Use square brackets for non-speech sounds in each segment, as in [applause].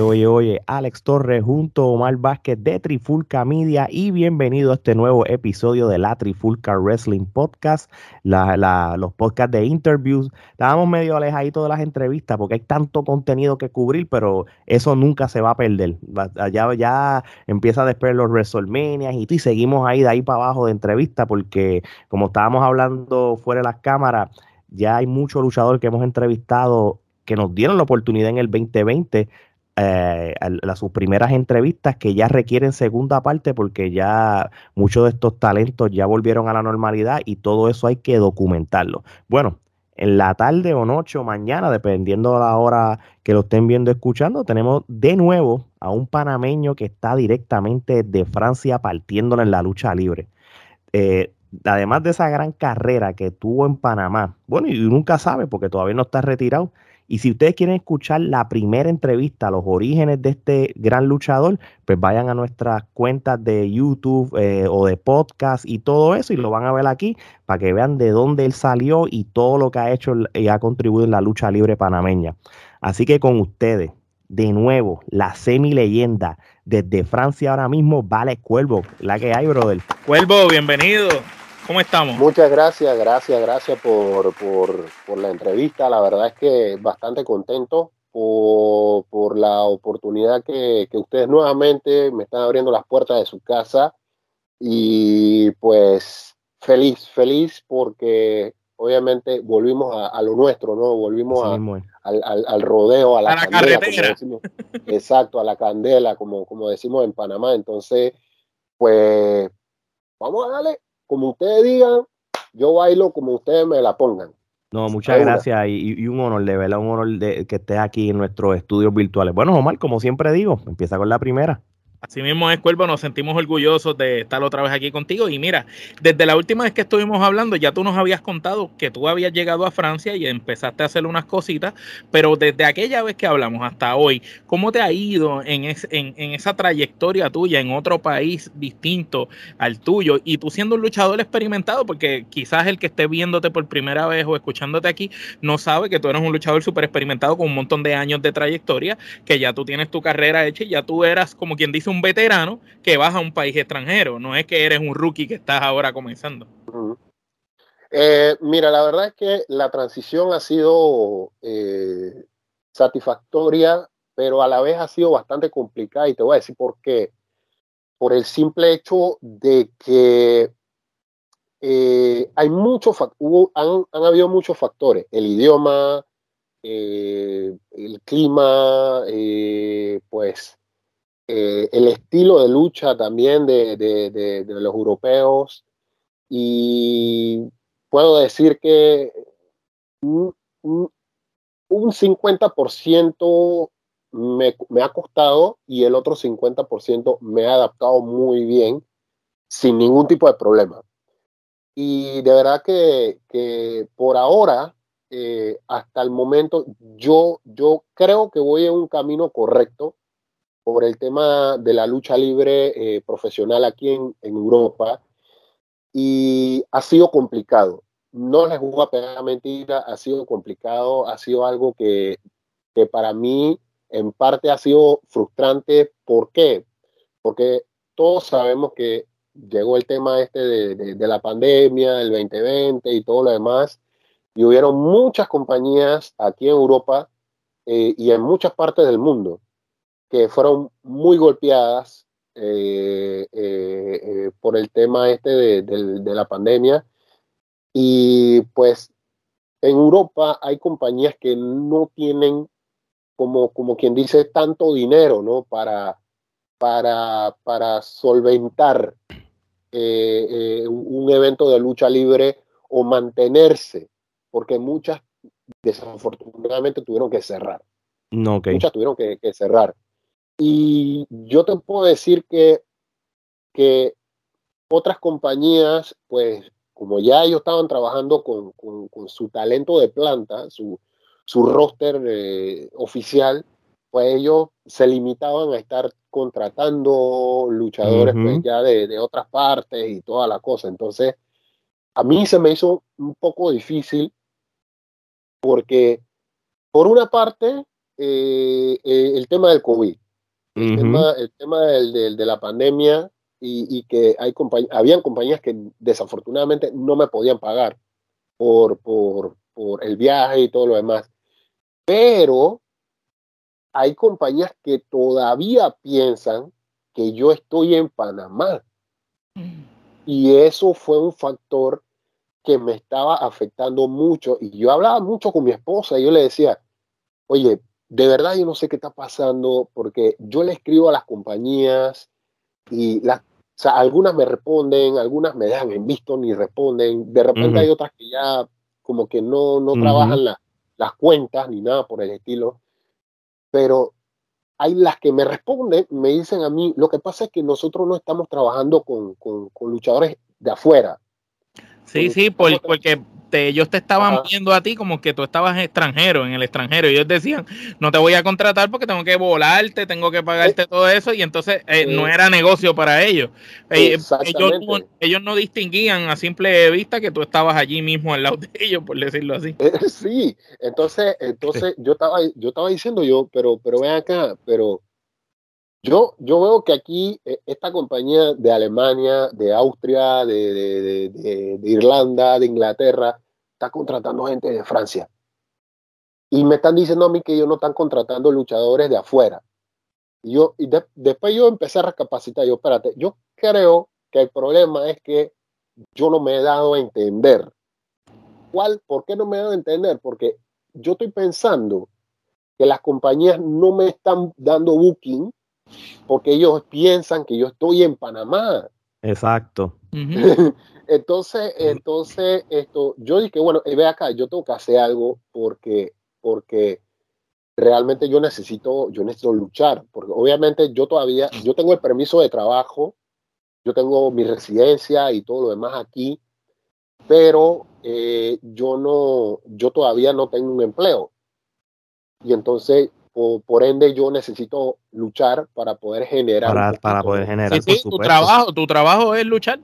Oye, oye, Alex Torres junto a Omar Vázquez de Trifulca Media y bienvenido a este nuevo episodio de la Trifulca Wrestling Podcast, los podcasts de interviews. Estábamos medio alejaditos de las entrevistas porque hay tanto contenido que cubrir, pero eso nunca se va a perder. Ya, ya empieza a despegar los WrestleMania y, y seguimos ahí de ahí para abajo de entrevista porque como estábamos hablando fuera de las cámaras, ya hay muchos luchadores que hemos entrevistado que nos dieron la oportunidad en el 2020 eh, sus primeras entrevistas que ya requieren segunda parte porque ya muchos de estos talentos ya volvieron a la normalidad y todo eso hay que documentarlo. Bueno, en la tarde o noche o mañana, dependiendo de la hora que lo estén viendo escuchando, tenemos de nuevo a un panameño que está directamente de Francia partiéndola en la lucha libre. Eh, además de esa gran carrera que tuvo en Panamá, bueno, y nunca sabe porque todavía no está retirado, y si ustedes quieren escuchar la primera entrevista, los orígenes de este gran luchador, pues vayan a nuestras cuentas de YouTube eh, o de podcast y todo eso y lo van a ver aquí para que vean de dónde él salió y todo lo que ha hecho y ha contribuido en la lucha libre panameña. Así que con ustedes, de nuevo, la semi leyenda desde Francia ahora mismo, Vale Cuervo, la que hay, brother. Cuervo, bienvenido. ¿Cómo estamos? Muchas gracias, gracias, gracias por, por, la entrevista. La verdad es que bastante contento por, por la oportunidad que, que, ustedes nuevamente me están abriendo las puertas de su casa. Y pues feliz, feliz porque obviamente volvimos a, lo nuestro, ¿no? Volvimos al, al, rodeo, a la, carretera. exacto, a la candela, como, como decimos en Panamá. Entonces, pues vamos a darle como ustedes digan, yo bailo como ustedes me la pongan. No, muchas gracias y, un honor, de verdad, un honor de que estés aquí en nuestros estudios virtuales. Bueno, Omar, como siempre digo, empieza con la primera. Así mismo es, Cuervo, nos sentimos orgullosos de estar otra vez aquí contigo. Y mira, desde la última vez que estuvimos hablando, ya tú nos habías contado que tú habías llegado a Francia y empezaste a hacer unas cositas, pero desde aquella vez que hablamos hasta hoy, ¿cómo te ha ido en, en, esa trayectoria tuya en otro país distinto al tuyo? Y tú siendo un luchador experimentado, porque quizás el que esté viéndote por primera vez o escuchándote aquí no sabe que tú eres un luchador súper experimentado con un montón de años de trayectoria, que ya tú tienes tu carrera hecha y ya tú eras, como quien dice, un veterano que vas a un país extranjero, no es que eres un rookie que estás ahora comenzando. Eh, mira, la verdad es que la transición ha sido eh, satisfactoria, pero a la vez ha sido bastante complicada y te voy a decir por qué. Por el simple hecho de que eh, hay muchos, han, han, habido muchos factores, el idioma, el clima, pues eh, el estilo de lucha también de, los europeos y puedo decir que un, 50% me, me, ha costado y el otro 50% me ha adaptado muy bien sin ningún tipo de problema. Y de verdad que, por ahora, eh, hasta el momento, yo, yo creo que voy en un camino correcto por el tema de la lucha libre eh, profesional aquí en, Europa y ha sido complicado. No les voy a pegar mentira, ha sido complicado, ha sido algo que, que para mí en parte ha sido frustrante. ¿Por qué? Porque todos sabemos que llegó el tema este de, la pandemia, el 2020 y todo lo demás, y hubieron muchas compañías aquí en Europa eh, y en muchas partes del mundo que fueron muy golpeadas eh, eh, eh, por el tema este de, la pandemia. Y pues en Europa hay compañías que no tienen, como, como quien dice, tanto dinero ¿no? para, para, para solventar un evento de lucha libre o mantenerse, porque muchas desafortunadamente tuvieron que cerrar. No, Muchas tuvieron que cerrar. Y yo te puedo decir que, que otras compañías, pues como ya ellos estaban trabajando con, con, su talento de planta, su, su roster eh, oficial, pues ellos se limitaban a estar contratando luchadores pues, ya de, de, otras partes y toda la cosa. Entonces, a mí se me hizo un poco difícil porque, por una parte, eh, eh, el tema del COVID, el tema, el tema del, de la pandemia y, que hay habían compañías que desafortunadamente no me podían pagar por, por, por el viaje y todo lo demás. Pero hay compañías que todavía piensan que yo estoy en Panamá. Mm. Y eso fue un factor que me estaba afectando mucho. Y yo hablaba mucho con mi esposa y yo le decía, oye, de verdad yo no sé qué está pasando porque yo le escribo a las compañías y las, algunas me responden, algunas me dejan en visto ni responden. De repente hay otras que ya como que no, no trabajan las cuentas ni nada por el estilo. Pero hay las que me responden, me dicen a mí, lo que pasa es que nosotros no estamos trabajando con, con, con luchadores de afuera. Sí, sí, porque ellos te estaban viendo a ti como que tú estabas extranjero, en el extranjero. Ellos decían, no te voy a contratar porque tengo que volarte, tengo que pagarte todo eso. Y entonces eh, no era negocio para ellos. Eh, ellos, ellos, no distinguían a simple vista que tú estabas allí mismo al lado [laughs] de ellos, por decirlo así. Eh, sí, entonces, entonces yo estaba, yo estaba diciendo yo, pero, pero ven acá, pero yo, yo veo que aquí eh, esta compañía de Alemania, de Austria, de, Irlanda, de Inglaterra, está contratando gente de Francia. Y me están diciendo a mí que ellos no están contratando luchadores de afuera. Y, yo, y después yo empecé a recapacitar. Yo, espérate, yo creo que el problema es que yo no me he dado a entender. ¿Cuál? ¿Por qué no me he dado a entender? Porque yo estoy pensando que las compañías no me están dando booking porque ellos piensan que yo estoy en Panamá. Exacto. [laughs] entonces, entonces, esto, yo dije, bueno, ve acá, yo tengo que hacer algo porque, porque realmente yo necesito, yo necesito luchar, porque obviamente yo todavía, yo tengo el permiso de trabajo, yo tengo mi residencia y todo lo demás aquí, pero eh, yo no, yo todavía no tengo un empleo. Y entonces por ende yo necesito luchar para poder generar. Para, poder generar. Sí, tu trabajo, tu trabajo es luchar.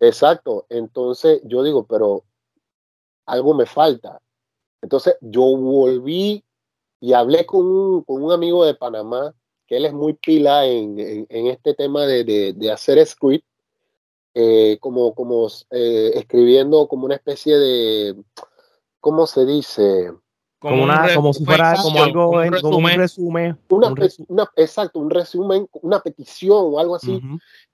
Exacto. Entonces yo digo, pero algo me falta. Entonces yo volví y hablé con un, con un amigo de Panamá, que él es muy pila en, en, este tema de, de, hacer script, eh, como, como eh, escribiendo como una especie de, ¿cómo se dice? Como, una, como si fuera como algo en, como un resumen. Una, exacto, un resumen, una petición o algo así.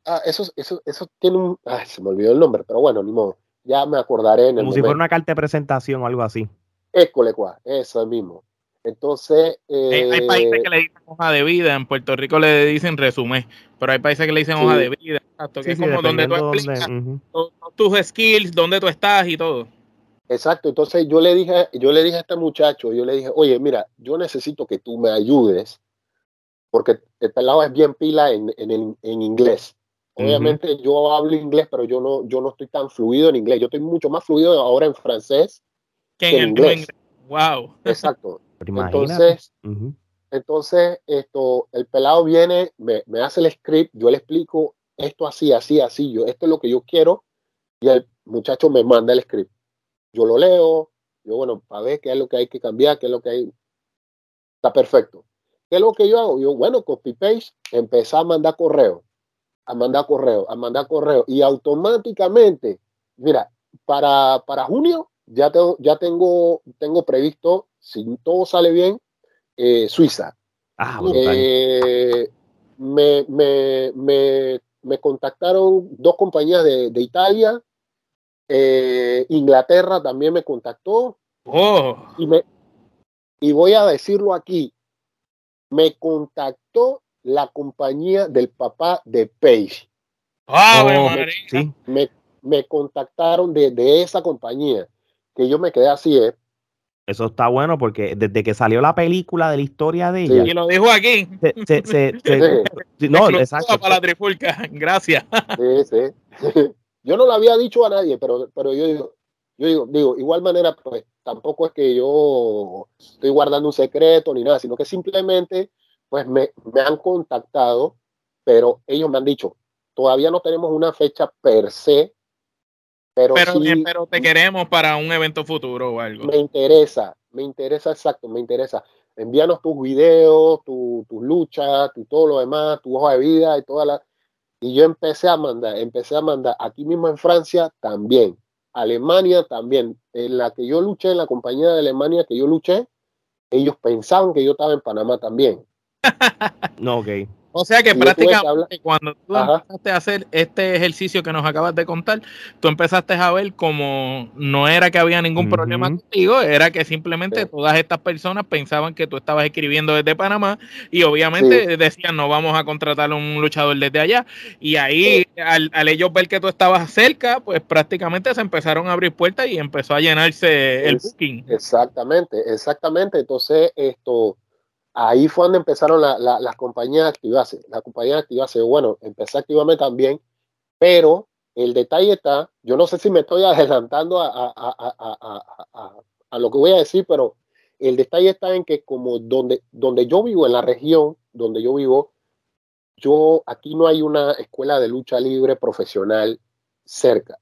ah, eso, eso, eso tiene un. Ay, se me olvidó el nombre, pero bueno, ni modo. Ya me acordaré en el Como si fuera una carta de presentación o algo así. École, cuá, eso mismo. Entonces. Eh, hay países que le dicen hoja de vida, en Puerto Rico le dicen resumen, pero hay países que le dicen hoja de vida, exacto, que es como donde tú explicas tus skills, dónde tú estás y todo. Exacto, entonces yo le dije, yo le dije a este muchacho, yo le dije, oye, mira, yo necesito que tú me ayudes, porque el pelado es bien pila en, en, en inglés. Obviamente yo hablo inglés, pero yo no, yo no estoy tan fluido en inglés. Yo estoy mucho más fluido ahora en francés que en, inglés. Wow. Exacto. [laughs] entonces, entonces esto, el pelado viene, me, me hace el script, yo le explico esto así, así, así, yo, esto es lo que yo quiero, y el muchacho me manda el script yo lo leo, yo, bueno, para ver qué es lo que hay que cambiar, qué es lo que hay. Está perfecto. ¿Qué es lo que yo hago? Yo, bueno, copy paste, empezar a mandar correo, a mandar correo, a mandar correo, y automáticamente, mira, para, para junio ya tengo, ya tengo, tengo previsto, si todo sale bien, eh, Suiza. Ah, eh, me, me, me, me, contactaron dos compañías de, de Italia, eh, Inglaterra también me contactó. Oh. Y, me, y voy a decirlo aquí. Me contactó la compañía del papá de Page. Ah, oh, me, me, contactaron de, de, esa compañía. Que yo me quedé así, ¿eh? Eso está bueno porque desde que salió la película de la historia de ella. Y lo dijo aquí. [laughs] no, exacto. Para la trifulca. [laughs] Gracias. Sí, sí. [laughs] Yo no lo había dicho a nadie, pero, pero yo digo, yo digo, digo, igual manera, pues tampoco es que yo estoy guardando un secreto ni nada, sino que simplemente, pues me, me han contactado, pero ellos me han dicho, todavía no tenemos una fecha per se, pero, pero, pero te queremos para un evento futuro o algo. Me interesa, me interesa, exacto, me interesa. envíanos tus videos, tus tu luchas, tu, todo lo demás, tu hoja de vida y toda la... Y yo empecé a mandar, empecé a mandar aquí mismo en Francia también, Alemania también, en la que yo luché, en la compañía de Alemania que yo luché, ellos pensaban que yo estaba en Panamá también. [laughs] no, ok. O sea que prácticamente cuando tú empezaste a hacer este ejercicio que nos acabas de contar, tú empezaste a ver como no era que había ningún problema contigo, era que simplemente todas estas personas pensaban que tú estabas escribiendo desde Panamá y obviamente decían no vamos a contratar a un luchador desde allá. Y ahí al, al, ellos ver que tú estabas cerca, pues prácticamente se empezaron a abrir puertas y empezó a llenarse el booking. Exactamente, exactamente. Entonces esto ahí fue donde empezaron las compañías a activarse. La compañía a activarse, bueno, empecé a activarme también, pero el detalle está, yo no sé si me estoy [laughs] adelantando a, a, lo que voy a decir, pero el detalle está en que como donde, donde yo vivo, en la región donde yo vivo, yo aquí no hay una escuela de lucha libre profesional cerca.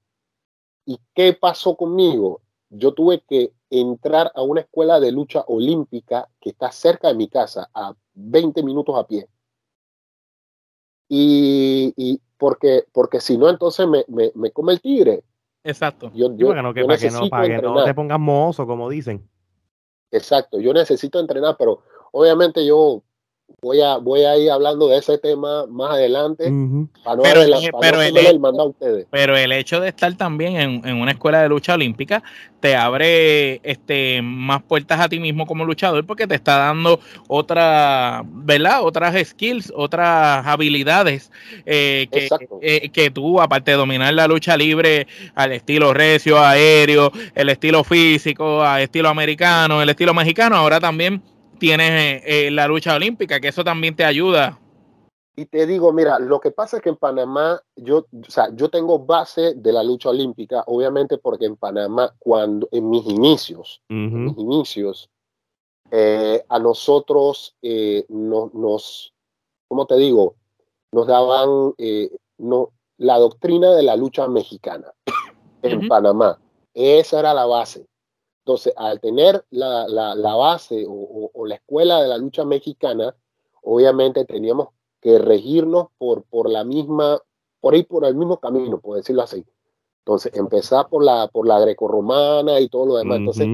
¿Y qué pasó conmigo? Yo tuve que entrar a una escuela de lucha olímpica que está cerca de mi casa, a 20 minutos a pie. Y, porque, porque si no, entonces me, me, come el tigre. Exacto. Yo, yo, para que, no, para que no te pongas mozo, como dicen. Exacto, yo necesito entrenar, pero obviamente yo voy a, voy a ir hablando de ese tema más adelante pero, el, ustedes. pero el hecho de estar también en, una escuela de lucha olímpica te abre este más puertas a ti mismo como luchador porque te está dando otra, ¿verdad? Otras skills, otras habilidades eh, que, eh, que tú, aparte de dominar la lucha libre al estilo recio, aéreo, el estilo físico, al estilo americano, el estilo mexicano, ahora también tienes eh, eh, la lucha olímpica, que eso también te ayuda. Y te digo, mira, lo que pasa es que en Panamá, yo, o sea, yo tengo base de la lucha olímpica, obviamente porque en Panamá, cuando en mis inicios, en mis inicios, eh, a nosotros no, nos, ¿cómo te digo? Nos daban no, la doctrina de la lucha mexicana en Panamá. Esa era la base. Entonces, al tener la, base o, la escuela de la lucha mexicana, obviamente teníamos que regirnos por, por la misma, por ir por el mismo camino, por decirlo así. Entonces, empezar por la, por la grecorromana y todo lo demás. Entonces,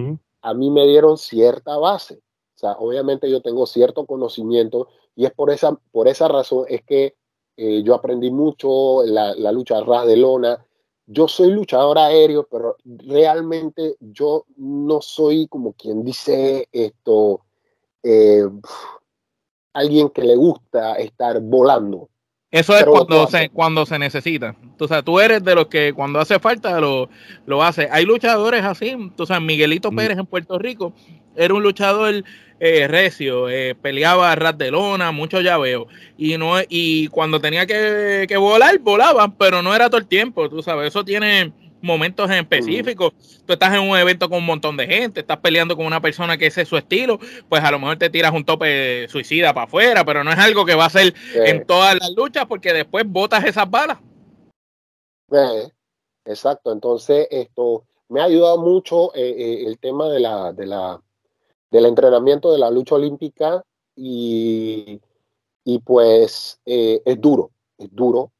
a mí me dieron cierta base. O sea, obviamente yo tengo cierto conocimiento y es por esa, por esa razón es que eh, yo aprendí mucho la, la lucha ras de lona, yo soy luchador aéreo, pero realmente yo no soy como quien dice esto, eh, alguien que le gusta estar volando. Eso es cuando se, cuando se necesita. O sea, tú eres de los que cuando hace falta lo, lo hace. Hay luchadores así. O sea, Miguelito mm. Pérez en Puerto Rico era un luchador eh, recio, eh, peleaba a ras de lona, mucho llaveo. Y, no, y cuando tenía que, que volar, volaba, pero no era todo el tiempo. Tú sabes, eso tiene momentos en específicos. Tú estás en un evento con un montón de gente, estás peleando con una persona que ese es su estilo, pues a lo mejor te tiras un tope suicida para afuera, pero no es algo que va a ser en todas las luchas porque después botas esas balas. exacto, entonces esto me ha ayudado mucho eh, eh, el tema de la, de la, del entrenamiento de la lucha olímpica y, y pues eh, es duro, es duro,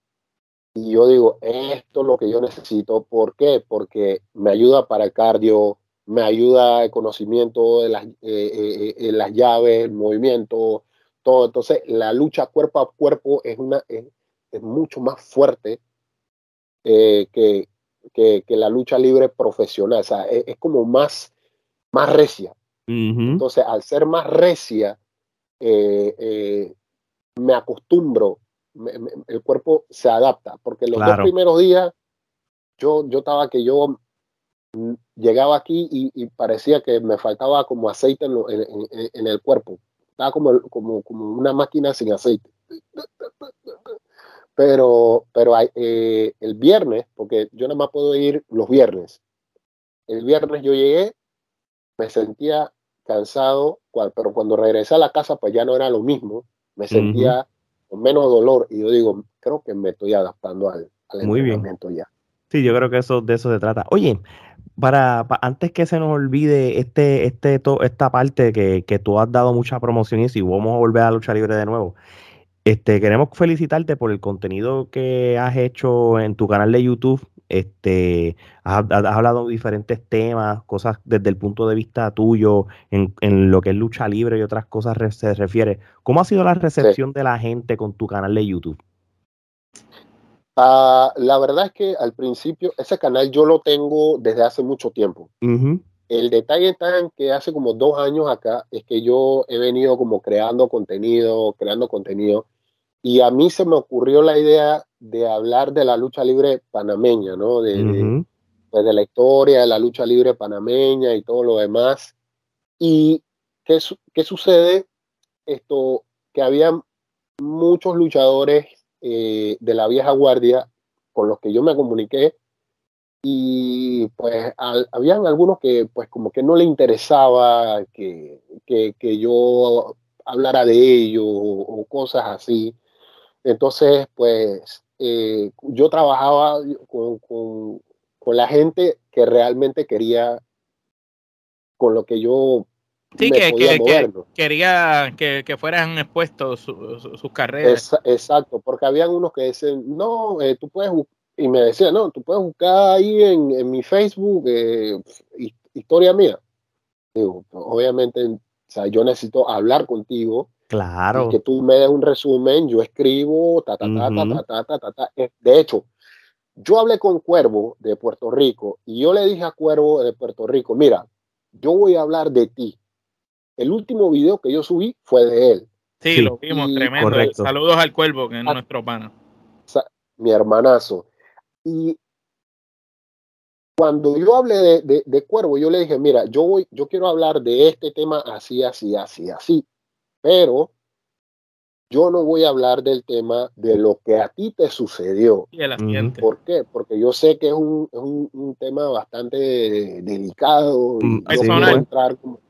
y yo digo, esto es lo que yo necesito. ¿Por qué? Porque me ayuda para el cardio, me ayuda el conocimiento de las, eh, eh, eh, las llaves, el movimiento, todo. Entonces, la lucha cuerpo a cuerpo es, una, es, mucho más fuerte que, que, la lucha libre profesional. O sea, es, como más, más recia. Entonces, al ser más recia, me acostumbro el cuerpo se adapta, porque los dos primeros días yo, yo estaba que yo llegaba aquí y, parecía que me faltaba como aceite en, el cuerpo. Estaba como, como, como, una máquina sin aceite. Pero, pero eh, el viernes, porque yo nada más puedo ir los viernes. El viernes yo llegué, me sentía cansado, pero cuando regresé a la casa, pues ya no era lo mismo. Me sentía menos dolor. Y yo digo, creo que me estoy adaptando al, al Muy bien. ya. Sí, yo creo que eso de eso se trata. Oye, para, antes que se nos olvide este, este, esta parte que, que, tú has dado mucha promoción y si vamos a volver a lucha libre de nuevo, este, queremos felicitarte por el contenido que has hecho en tu canal de YouTube. Este, has, hablado de diferentes temas, cosas desde el punto de vista tuyo, en, en, lo que es lucha libre y otras cosas se refiere. ¿Cómo ha sido la recepción de la gente con tu canal de YouTube? Uh, la verdad es que al principio ese canal yo lo tengo desde hace mucho tiempo. El detalle está en que hace como dos años acá es que yo he venido como creando contenido, creando contenido, y a mí se me ocurrió la idea de hablar de la lucha libre panameña, ¿no? De, pues de la historia de la lucha libre panameña y todo lo demás. ¿Y qué, qué sucede? Esto, que había muchos luchadores eh, de la vieja guardia con los que yo me comuniqué y pues habían algunos que pues como que no le interesaba que, que, yo hablara de ello o, cosas así. Entonces pues eh, yo trabajaba con, con, con la gente que realmente quería con lo que yo Sí, que, quería que, fueran expuestos sus carreras. exacto, porque habían unos que decían, no, eh, tú puedes y me decían, no, tú puedes buscar ahí en, mi Facebook eh, historia mía. Digo, obviamente, o sea, yo necesito hablar contigo. Claro. Que tú me des un resumen, yo escribo, ta, ta, ta, uh ta, ta, ta, ta, ta. Eh, de hecho, yo hablé con Cuervo de Puerto Rico y yo le dije a Cuervo de Puerto Rico, mira, yo voy a hablar de ti. El último video que yo subí fue de él. Sí, lo vimos, tremendo. Saludos al Cuervo, que es ah. nuestro pana. Mi hermanazo. Y cuando yo hablé de, de, Cuervo, yo le dije, mira, yo, voy, yo quiero hablar de este tema así, así, así, así. Pero yo no voy a hablar del tema de lo que a ti te sucedió. Y el ambiente. ¿Por qué? Porque yo sé que es un, es un, tema bastante delicado. Mm, no entrar como,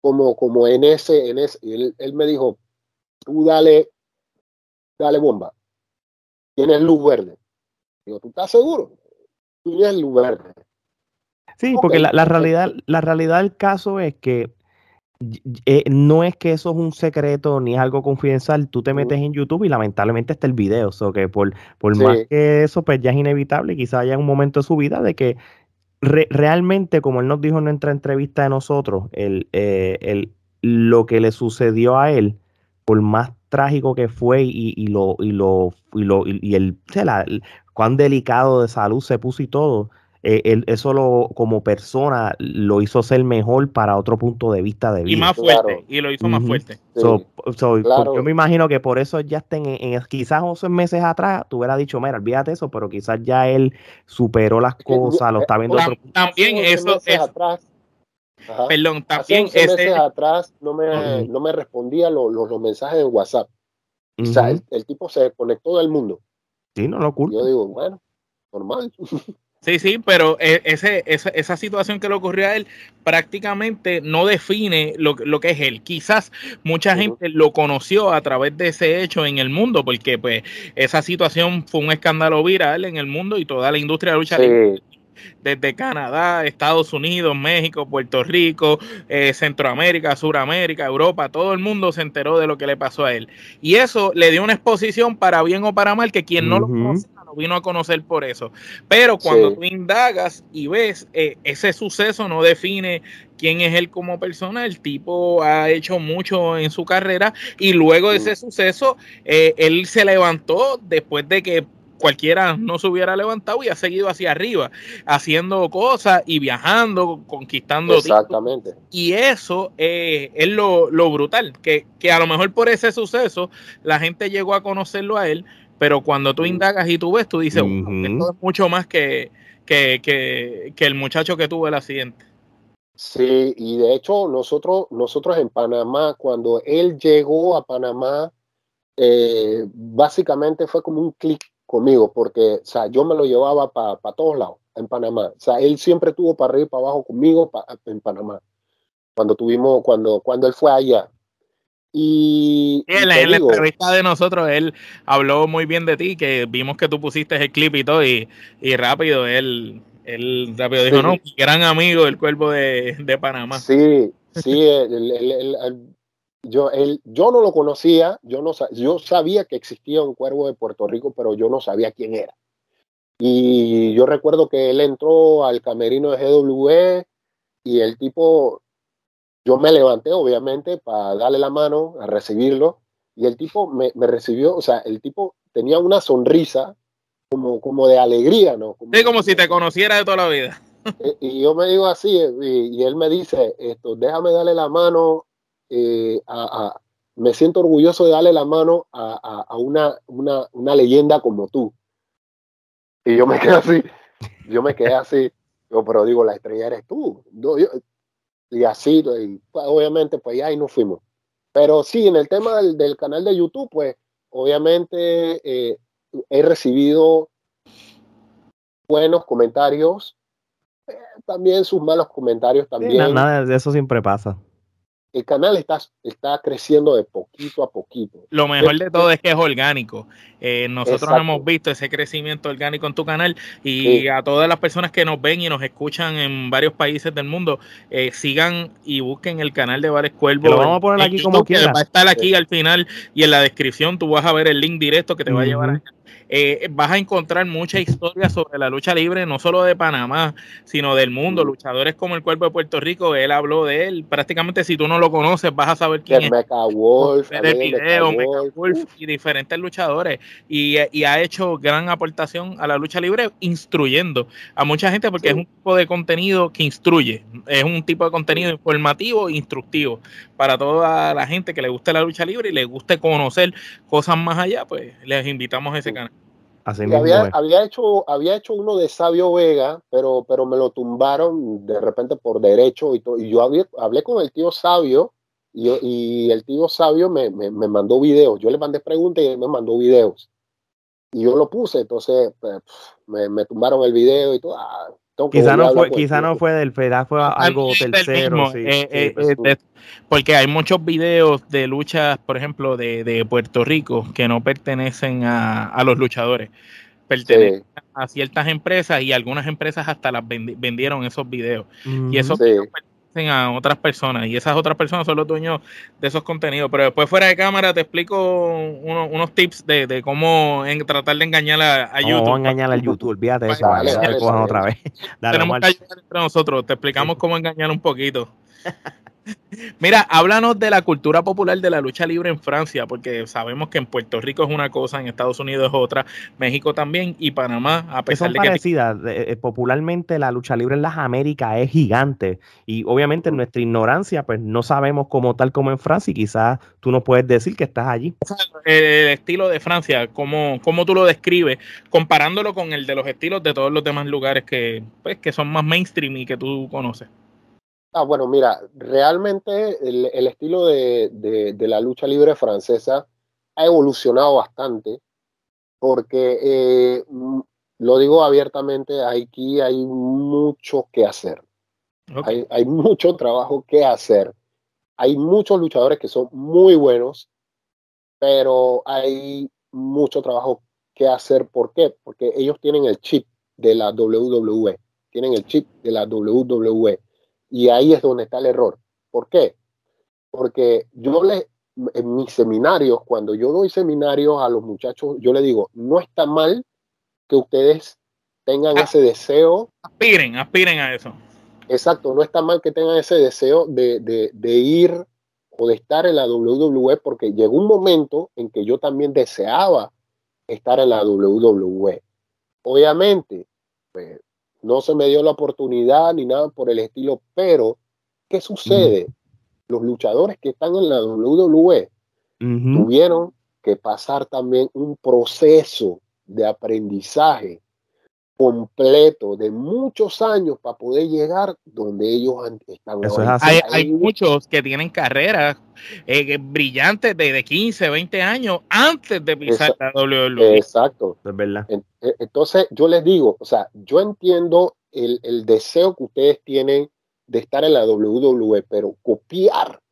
como, como en ese, en ese, él, él me dijo, tú dale, dale bomba, tienes luz verde. Digo, ¿tú estás seguro? Tienes luz verde. Sí, porque la, la, realidad, la realidad del caso es que eh, no es que eso es un secreto ni es algo confidencial, tú te metes en YouTube y lamentablemente está el video, o que por, por más que eso, pues ya es inevitable, quizá haya un momento de su vida de que realmente, como él nos dijo en nuestra entrevista de nosotros, el, eh, el, lo que le sucedió a él, por más trágico que fue y, y lo, y lo, y lo, y el, cuán delicado de salud se puso y todo, eh, él, eso lo, como persona lo hizo ser mejor para otro punto de vista de vida. Y más fuerte, y lo hizo más fuerte. Yo me imagino que por eso ya estén en, quizás 11 meses atrás, tú hubieras dicho, mira, olvídate eso, pero quizás ya él superó las cosas, lo está viendo. también eso es... Atrás, Perdón, también hace meses atrás no me, no me respondía los, los, mensajes de WhatsApp. O sea, el, tipo se conectó del mundo. Sí, no lo culpo. Yo digo, bueno, normal. [laughs] Sí, sí, pero e, ese, esa, esa, situación que le ocurrió a él prácticamente no define lo, lo que es él. Quizás mucha gente lo conoció a través de ese hecho en el mundo, porque pues esa situación fue un escándalo viral en el mundo y toda la industria de lucha libre desde Canadá, Estados Unidos, México, Puerto Rico, eh, Centroamérica, Suramérica, Europa, todo el mundo se enteró de lo que le pasó a él. Y eso le dio una exposición para bien o para mal que quien no lo conoce lo vino a conocer por eso. Pero cuando tú indagas y ves eh, ese suceso no define quién es él como persona. El tipo ha hecho mucho en su carrera y luego de ese suceso, eh, él se levantó después de que cualquiera no se hubiera levantado y ha seguido hacia arriba, haciendo cosas y viajando, conquistando. Exactamente. Y eso eh, es lo, brutal, que, a lo mejor por ese suceso la gente llegó a conocerlo a él, pero cuando tú indagas y tú ves, tú dices, esto es mucho más que, que, que, el muchacho que tuvo el accidente. Sí, y de hecho nosotros, nosotros en Panamá, cuando él llegó a Panamá, eh, básicamente fue como un clic conmigo, porque, o sea, yo me lo llevaba para todos lados en Panamá. O sea, él siempre estuvo para arriba y para abajo conmigo en Panamá. Cuando tuvimos, cuando, cuando él fue allá. Y, en, la, entrevista de nosotros, él habló muy bien de ti, que vimos que tú pusiste el clip y todo, y, rápido él, Él rápido dijo, no, gran amigo del cuervo de, de Panamá. Sí, sí, yo, él, yo no lo conocía, yo, no, yo sabía que existía un cuervo de Puerto Rico, pero yo no sabía quién era. Y yo recuerdo que él entró al camerino de GWE y el tipo, yo me levanté obviamente para darle la mano, a recibirlo, y el tipo me, me recibió, o sea, el tipo tenía una sonrisa como, como de alegría, ¿no? Como, sí, como si te conociera de toda la vida. [laughs] Y yo me digo así, eh, y, él me dice, esto, déjame darle la mano, eh, a, me siento orgulloso de darle la mano a, a una, una, una, leyenda como tú. Y yo me quedé así, yo me quedé así, yo, pero digo, la estrella eres tú. Y así, y, pues, obviamente, pues ya ahí nos fuimos. Pero sí, en el tema del, del canal de YouTube, pues obviamente he recibido buenos comentarios también sus malos comentarios también. nada de eso siempre pasa. El canal está, está creciendo de poquito a poquito. Lo mejor de todo es que es orgánico. Eh, nosotros hemos visto ese crecimiento orgánico en tu canal y a todas las personas que nos ven y nos escuchan en varios países del mundo, eh, sigan y busquen el canal de Vares Cuervo. Lo vamos a poner aquí como quiera. Va a estar aquí al final y en la descripción tú vas a ver el link directo que te va a llevar a eh, vas a encontrar mucha historia sobre la lucha libre, no solo de Panamá, sino del mundo. Luchadores como el Cuerpo de Puerto Rico, él habló de él. Prácticamente, si tú no lo conoces, vas a saber quién es. Mecha Wolf, el video, Wolf y diferentes luchadores. Y, ha hecho gran aportación a la lucha libre, instruyendo a mucha gente, porque es un tipo de contenido que instruye. Es un tipo de contenido informativo e instructivo para toda la gente que le guste la lucha libre y le guste conocer cosas más allá, pues les invitamos a ese canal había, había, hecho, había hecho uno de Sabio Vega, pero, pero me lo tumbaron de repente por derecho y, y yo hablé, con el tío Sabio y, y el tío Sabio me, me, me, mandó videos. Yo le mandé preguntas y él me mandó videos. Y yo lo puse, entonces pues, me, me, tumbaron el video y todo. Ah, quizá no fue, quizá no fue del FEDA, fue algo tercero. Eh, eh, pues, eh, porque hay muchos videos de luchas, por ejemplo, de, de Puerto Rico que no pertenecen a, a los luchadores. Pertenecen a ciertas empresas y algunas empresas hasta las vendieron esos videos. Y esos videos a otras personas y esas otras personas son los dueños de esos contenidos. Pero después fuera de cámara te explico unos tips de, cómo tratar de engañar a, YouTube. Cómo engañar al YouTube, olvídate eso, otra vez. [laughs] Tenemos que ayudar entre nosotros, te explicamos cómo engañar un poquito. Mira, háblanos de la cultura popular de la lucha libre en Francia, porque sabemos que en Puerto Rico es una cosa, en Estados Unidos es otra, México también y Panamá, a pesar de que... parecidas. Eh, popularmente la lucha libre en las Américas es gigante y obviamente en nuestra ignorancia pues no sabemos como tal como en Francia y quizás tú nos puedes decir que estás allí. El estilo de Francia, ¿cómo, cómo tú lo describes comparándolo con el de los estilos de todos los demás lugares que, pues, que son más mainstream y que tú conoces? Ah, bueno, mira, realmente el, estilo de, la lucha libre francesa ha evolucionado bastante porque, eh, mm, lo digo abiertamente, aquí hay mucho que hacer. Hay, hay, mucho trabajo que hacer. Hay muchos luchadores que son muy buenos, pero hay mucho trabajo que hacer. ¿Por qué? Porque ellos tienen el chip de la WWE. Tienen el chip de la WWE y ahí es donde está el error. ¿Por qué? Porque yo le, en mis seminarios, cuando yo doy seminarios a los muchachos, yo le digo, no está mal que ustedes tengan ah. ese deseo. Aspiren, aspiren a eso. Exacto, no está mal que tengan ese deseo de, de ir o de estar en la WWE, porque llegó un momento en que yo también deseaba estar en la WWE. Obviamente, pues, no se me dio la oportunidad ni nada por el estilo, pero ¿qué sucede? Los luchadores que están en la WWE tuvieron que pasar también un proceso de aprendizaje completo de muchos años para poder llegar donde ellos están. hay, muchos que tienen carreras eh, brillantes de, 15, 20 años antes de pisar la WWE. Exacto. Es verdad. E, entonces yo les digo, o sea, yo entiendo el, el deseo que ustedes tienen de estar en la WWE, pero copiar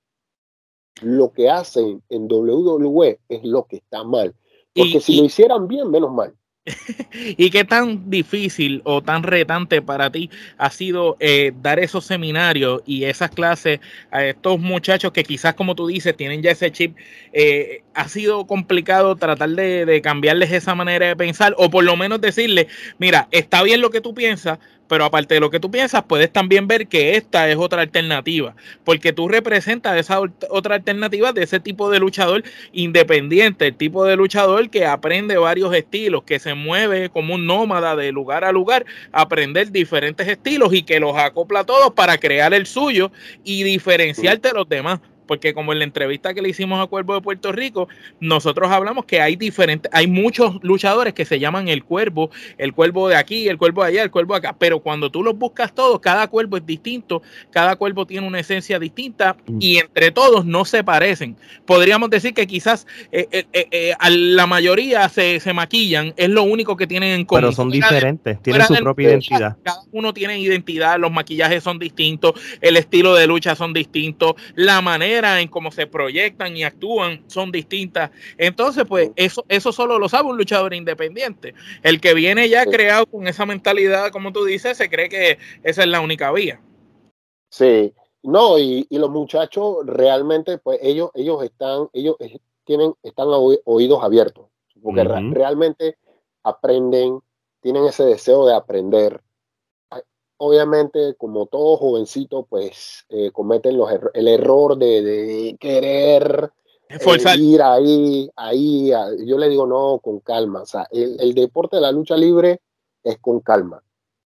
lo que hacen en WWE es lo que está mal. Porque si lo hicieran bien, menos mal. [laughs] ¿Y qué tan difícil o tan retante para ti ha sido eh, dar esos seminarios y esas clases a estos muchachos que quizás, como tú dices, tienen ya ese chip? Eh, ¿Ha sido complicado tratar de, de cambiarles esa manera de pensar o por lo menos decirles, mira, está bien lo que tú piensas, pero aparte de lo que tú piensas, puedes también ver que esta es otra alternativa, porque tú representas esa otra alternativa de ese tipo de luchador independiente, el tipo de luchador que aprende varios estilos, que se mueve como un nómada de lugar a lugar, aprender diferentes estilos y que los acopla todos para crear el suyo y diferenciarte de los demás porque como en la entrevista que le hicimos a Cuervo de Puerto Rico, nosotros hablamos que hay diferentes, hay muchos luchadores que se llaman el cuervo, el cuervo de aquí, el cuervo de allá, el cuervo de acá, pero cuando tú los buscas todos, cada cuervo es distinto, cada cuervo tiene una esencia distinta mm. y entre todos no se parecen. Podríamos decir que quizás eh, eh, eh, a la mayoría se, se, maquillan, es lo único que tienen en común. Pero son diferentes, tienen su propia identidad. Cada uno tiene identidad, los maquillajes son distintos, el estilo de lucha son distintos, la manera en cómo se proyectan y actúan son distintas. Entonces, pues eso, eso solo lo sabe un luchador independiente. El que viene ya creado con esa mentalidad, como tú dices, se cree que esa es la única vía. Sí, no, y, los muchachos realmente, pues ellos, ellos están, ellos tienen, están oídos abiertos, porque realmente aprenden, tienen ese deseo de aprender obviamente, como todo jovencito, pues eh, cometen los el error de, querer eh, ir ahí, ahí. yo le digo, no, con calma. O sea, el, deporte de la lucha libre es con calma.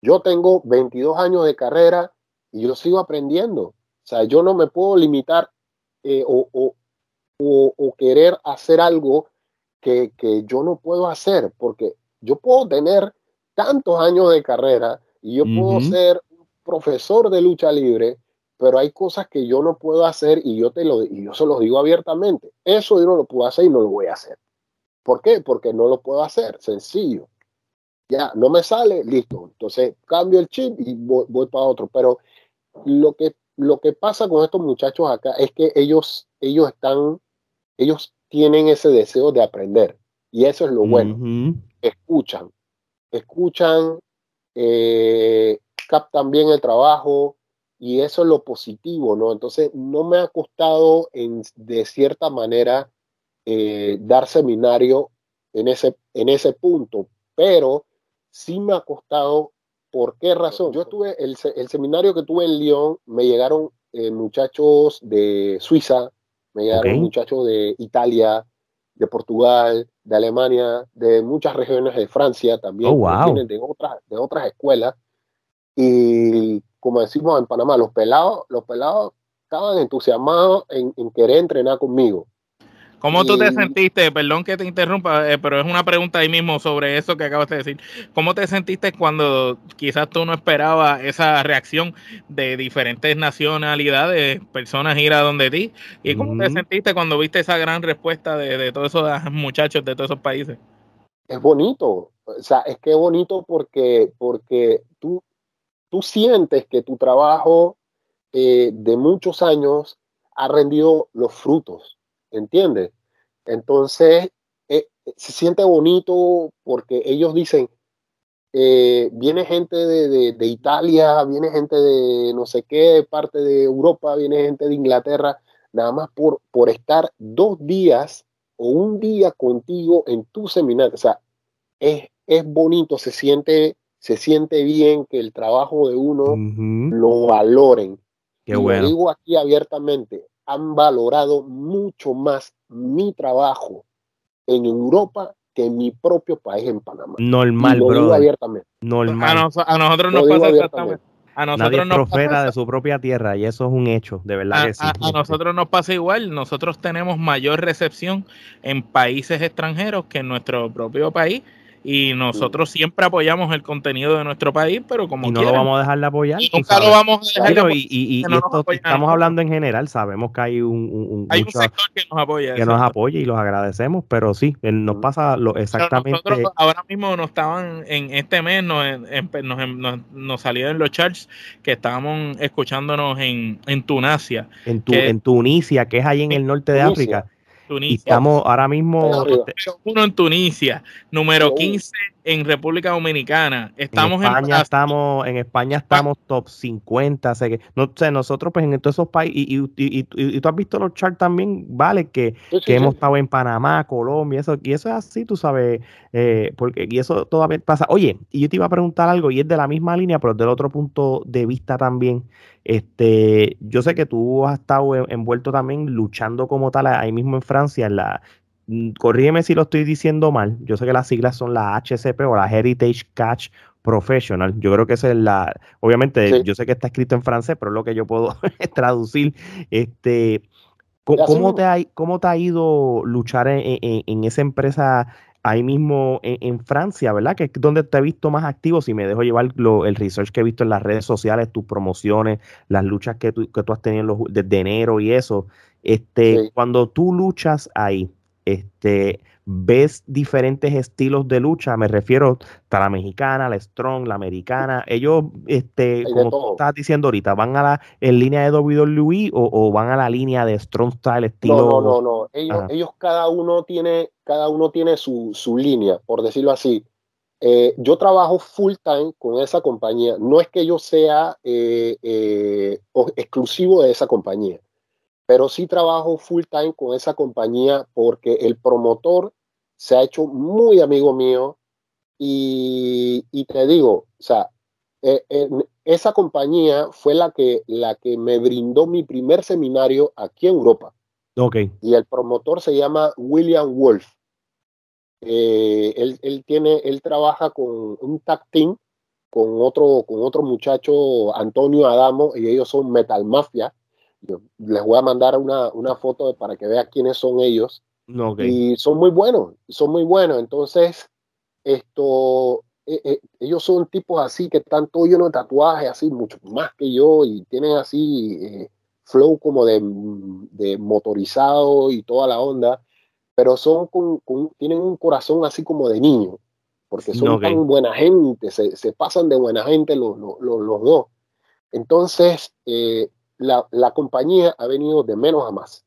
Yo tengo 22 años de carrera y yo sigo aprendiendo. O sea, yo no me puedo limitar eh, o, o, o, querer hacer algo que, que yo no puedo hacer, porque yo puedo tener tantos años de carrera y yo puedo ser profesor de lucha libre, pero hay cosas que yo no puedo hacer y yo, te lo, y yo se los digo abiertamente. Eso yo no lo puedo hacer y no lo voy a hacer. ¿Por qué? Porque no lo puedo hacer, sencillo. Ya, no me sale, listo. Entonces cambio el chip y voy, para otro. Pero lo que, lo que pasa con estos muchachos acá es que ellos, ellos están, ellos tienen ese deseo de aprender. Y eso es lo bueno. Escuchan, escuchan eh, captan bien el trabajo y eso es lo positivo, ¿no? Entonces, no me ha costado en, de cierta manera eh, dar seminario en ese, en ese punto, pero sí me ha costado, ¿por qué razón? Yo estuve, el, el seminario que tuve en Lyon, me llegaron eh, muchachos de Suiza, me llegaron muchachos de Italia, de Portugal, de Alemania, de muchas regiones de Francia también, oh, vienen de otras, de otras escuelas. Y como decimos en Panamá, los pelados, los pelados estaban entusiasmados en querer entrenar conmigo. ¿Cómo tú te sentiste? Perdón que te interrumpa, eh, pero es una pregunta ahí mismo sobre eso que acabas de decir. ¿Cómo te sentiste cuando quizás tú no esperabas esa reacción de diferentes nacionalidades, personas ir a donde ti? ¿Y cómo te sentiste cuando viste esa gran respuesta de, todos esos muchachos de todos esos países? Es bonito, o sea, es que es bonito porque, porque tú, tú sientes que tu trabajo eh, de muchos años ha rendido los frutos ¿entiendes? Entonces, eh, se siente bonito porque ellos dicen, eh, viene gente de, Italia, viene gente de no sé qué parte de Europa, viene gente de Inglaterra, nada más por, por estar dos días o un día contigo en tu seminario. O sea, es, es bonito, se siente, se siente bien que el trabajo de uno lo valoren. Qué y Lo digo aquí abiertamente, han valorado mucho más mi trabajo en Europa que en mi propio país en Panamá. Normal, bro. abiertamente. Normal. A, nosotros nos pasa exactamente. A nosotros Nadie es profeta de su propia tierra y eso es un hecho, de verdad que sí. A, nosotros nos pasa igual, nosotros tenemos mayor recepción en países extranjeros que en nuestro propio país y nosotros siempre apoyamos el contenido de nuestro país, pero como y no lo vamos a dejar de apoyar. nunca lo vamos a dejar de Y, estamos hablando en general, sabemos que hay un, hay un sector que nos apoya. Que nos apoya y los agradecemos, pero sí, nos pasa lo exactamente. Nosotros ahora mismo nos estaban, en este mes nos, nos, nos, salieron los charts que estábamos escuchándonos en, en Tunasia. En, tu, en Tunisia, que es ahí en el norte de África Y estamos ahora mismo. Este, uno en Tunisia, número 15 en República Dominicana. Estamos en España, estamos, en España estamos top 50. Sé que, no sé, nosotros, pues en todos esos países, y, y, y, tú has visto los charts también, vale, que, que hemos estado en Panamá, Colombia, eso, y eso es así, tú sabes, eh, porque, y eso todavía pasa. Oye, y yo te iba a preguntar algo, y es de la misma línea, pero del otro punto de vista también. Este, yo sé que tú has estado envuelto también luchando como tal ahí mismo en Francia, en la, mm, corrígeme si lo estoy diciendo mal, yo sé que las siglas son la HCP o la Heritage Catch Professional. Yo creo que esa es la, obviamente, yo sé que está escrito en francés, pero es lo que yo puedo [laughs] traducir. Este, ¿cómo, te ha, ¿Cómo te ha ido luchar en esa empresa ahí mismo en, Francia, ¿verdad? Que es donde te he visto más activo, si me dejo llevar lo, el research que he visto en las redes sociales, tus promociones, las luchas que tú, que tú has tenido desde enero y eso. Este, Cuando tú luchas ahí, este, ves diferentes estilos de lucha, me refiero a la mexicana, la strong, la americana, ellos, este, como tú estás diciendo ahorita, ¿van a la en línea de WWE o, o, van a la línea de strong style estilo? No, no, no, no. Ellos, ellos cada uno tiene, cada uno tiene su, su línea, por decirlo así. Eh, yo trabajo full time con esa compañía. No es que yo sea eh, eh, exclusivo de esa compañía pero sí trabajo full time con esa compañía porque el promotor se ha hecho muy amigo mío y, te digo, o sea, e, esa compañía fue la que, la que me brindó mi primer seminario aquí en Europa. Okay. Y el promotor se llama William Wolf. Eh, él, tiene, él trabaja con un tag team con otro, con otro muchacho, Antonio Adamo, y ellos son Metal Mafia les voy a mandar una, una foto para que vean quiénes son ellos. Y son muy buenos, son muy buenos. Entonces, esto, eh, eh, ellos son tipos así que están todos llenos de tatuajes, así, mucho más que yo, y tienen así eh, flow como de, de, motorizado y toda la onda, pero son con, tienen un corazón así como de niño, porque son tan buena gente, se, se, pasan de buena gente los, los, los dos. Entonces, la, la, compañía ha venido de menos a más.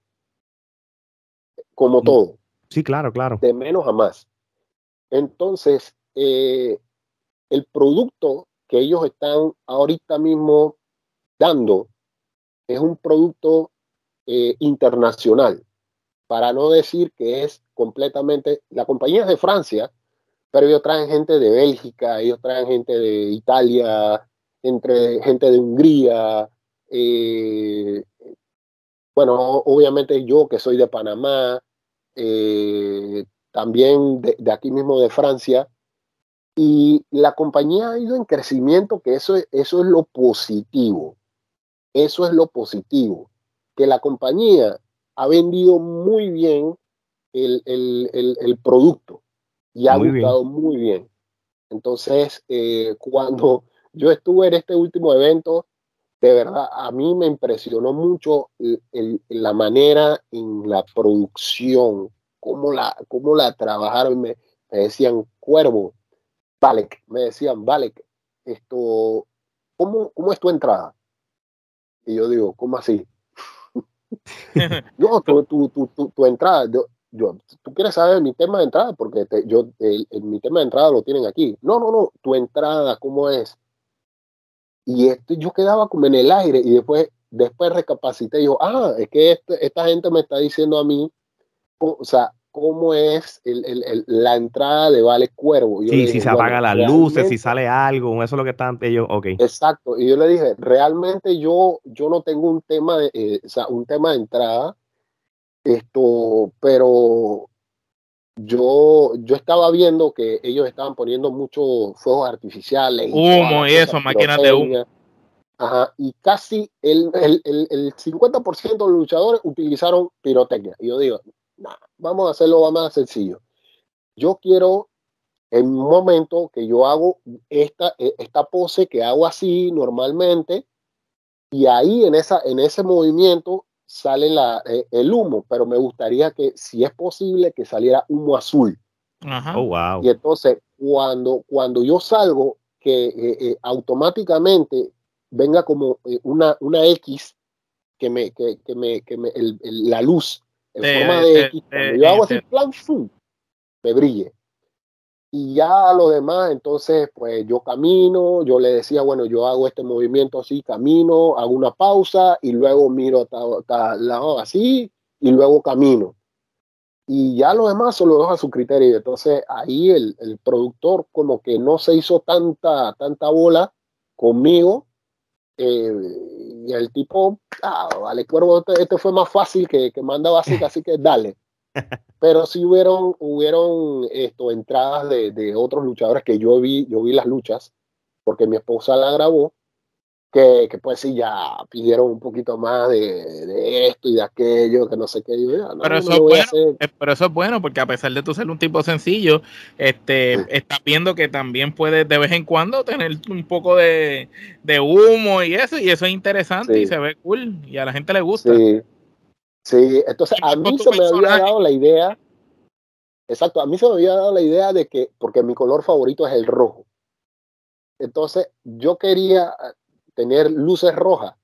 Como mm. todo. Sí, claro, claro. De menos a más. Entonces, eh, el producto que ellos están ahorita mismo dando es un producto eh, internacional, para no decir que es completamente, la compañía es de Francia, pero ellos traen gente de Bélgica, ellos traen gente de Italia, entre gente de Hungría, eh, bueno, obviamente yo que soy de Panamá, eh, también de, aquí mismo de Francia, y la compañía ha ido en crecimiento, que eso, eso es lo positivo. Eso es lo positivo, que la compañía ha vendido muy bien el, producto y ha gustado muy bien. Entonces, eh, cuando [laughs] yo estuve en este último evento, de verdad, a mí me impresionó mucho la manera en la producción, cómo la, cómo la trabajaron. Me, decían, Cuervo, Valek, me decían, Valek, esto, ¿cómo, ¿cómo es tu entrada? Y yo digo, ¿cómo así? [laughs] no, tu, tu, tu, tu, entrada, yo, tú quieres saber mi tema de entrada, porque yo, mi tema de entrada lo tienen aquí. No, no, no, tu entrada, ¿cómo es? Y esto, yo quedaba como en el aire y después, después recapacité y digo, ah, es que este, esta gente me está diciendo a mí, o, sea, cómo es el, el, la entrada de Vale Cuervo. sí, si se apagan las luces, si sale algo, eso es lo que están ellos, ok. Exacto, y yo le dije, realmente yo, yo no tengo un tema de, eh, o sea, un tema de entrada, esto, pero yo, yo estaba viendo que ellos estaban poniendo muchos fuegos artificiales. Humo y, eso, máquinas de humo. Ajá, y casi el, el, el, 50% de los luchadores utilizaron pirotecnia. Y yo digo, vamos a hacerlo más sencillo. Yo quiero, en un momento que yo hago esta, e, esta pose que hago así normalmente, y ahí en, esa, en ese movimiento sale la, eh, el humo, pero me gustaría que, si es posible, que saliera humo azul. Oh, wow. Y entonces, cuando, cuando yo salgo, que eh, eh, automáticamente venga como una, una X que me, que, me, que me el, la luz, en forma de, X, cuando yo hago así, plan, ¡fum! me brille. Y ya lo demás, entonces, pues yo camino, yo le decía, bueno, yo hago este movimiento así, camino, hago una pausa y luego miro así y luego camino. Y ya lo demás se lo dejo a su criterio. Entonces ahí el, el productor como que no se hizo tanta, tanta bola conmigo. Eh, y el tipo, ah, vale, cuervo, este, este, fue más fácil que, que manda básica, [laughs] así que dale. [laughs] Pero sí hubieron, hubieron esto, entradas de, de, otros luchadores que yo vi, yo vi las luchas, porque mi esposa la grabó, que, que pues sí, ya pidieron un poquito más de, de esto y de aquello, que no sé qué. pero, eso es bueno, eh, pero eso es bueno, porque a pesar de tú ser un tipo sencillo, este, estás viendo que también puedes de vez en cuando tener un poco de, de humo y eso, y eso es interesante y se ve cool, y a la gente le gusta. Sí. Sí, entonces a mí se me había dado la idea, exacto, a mí se me había dado la idea de que, porque mi color favorito es el rojo. Entonces yo quería eh, tener luces rojas,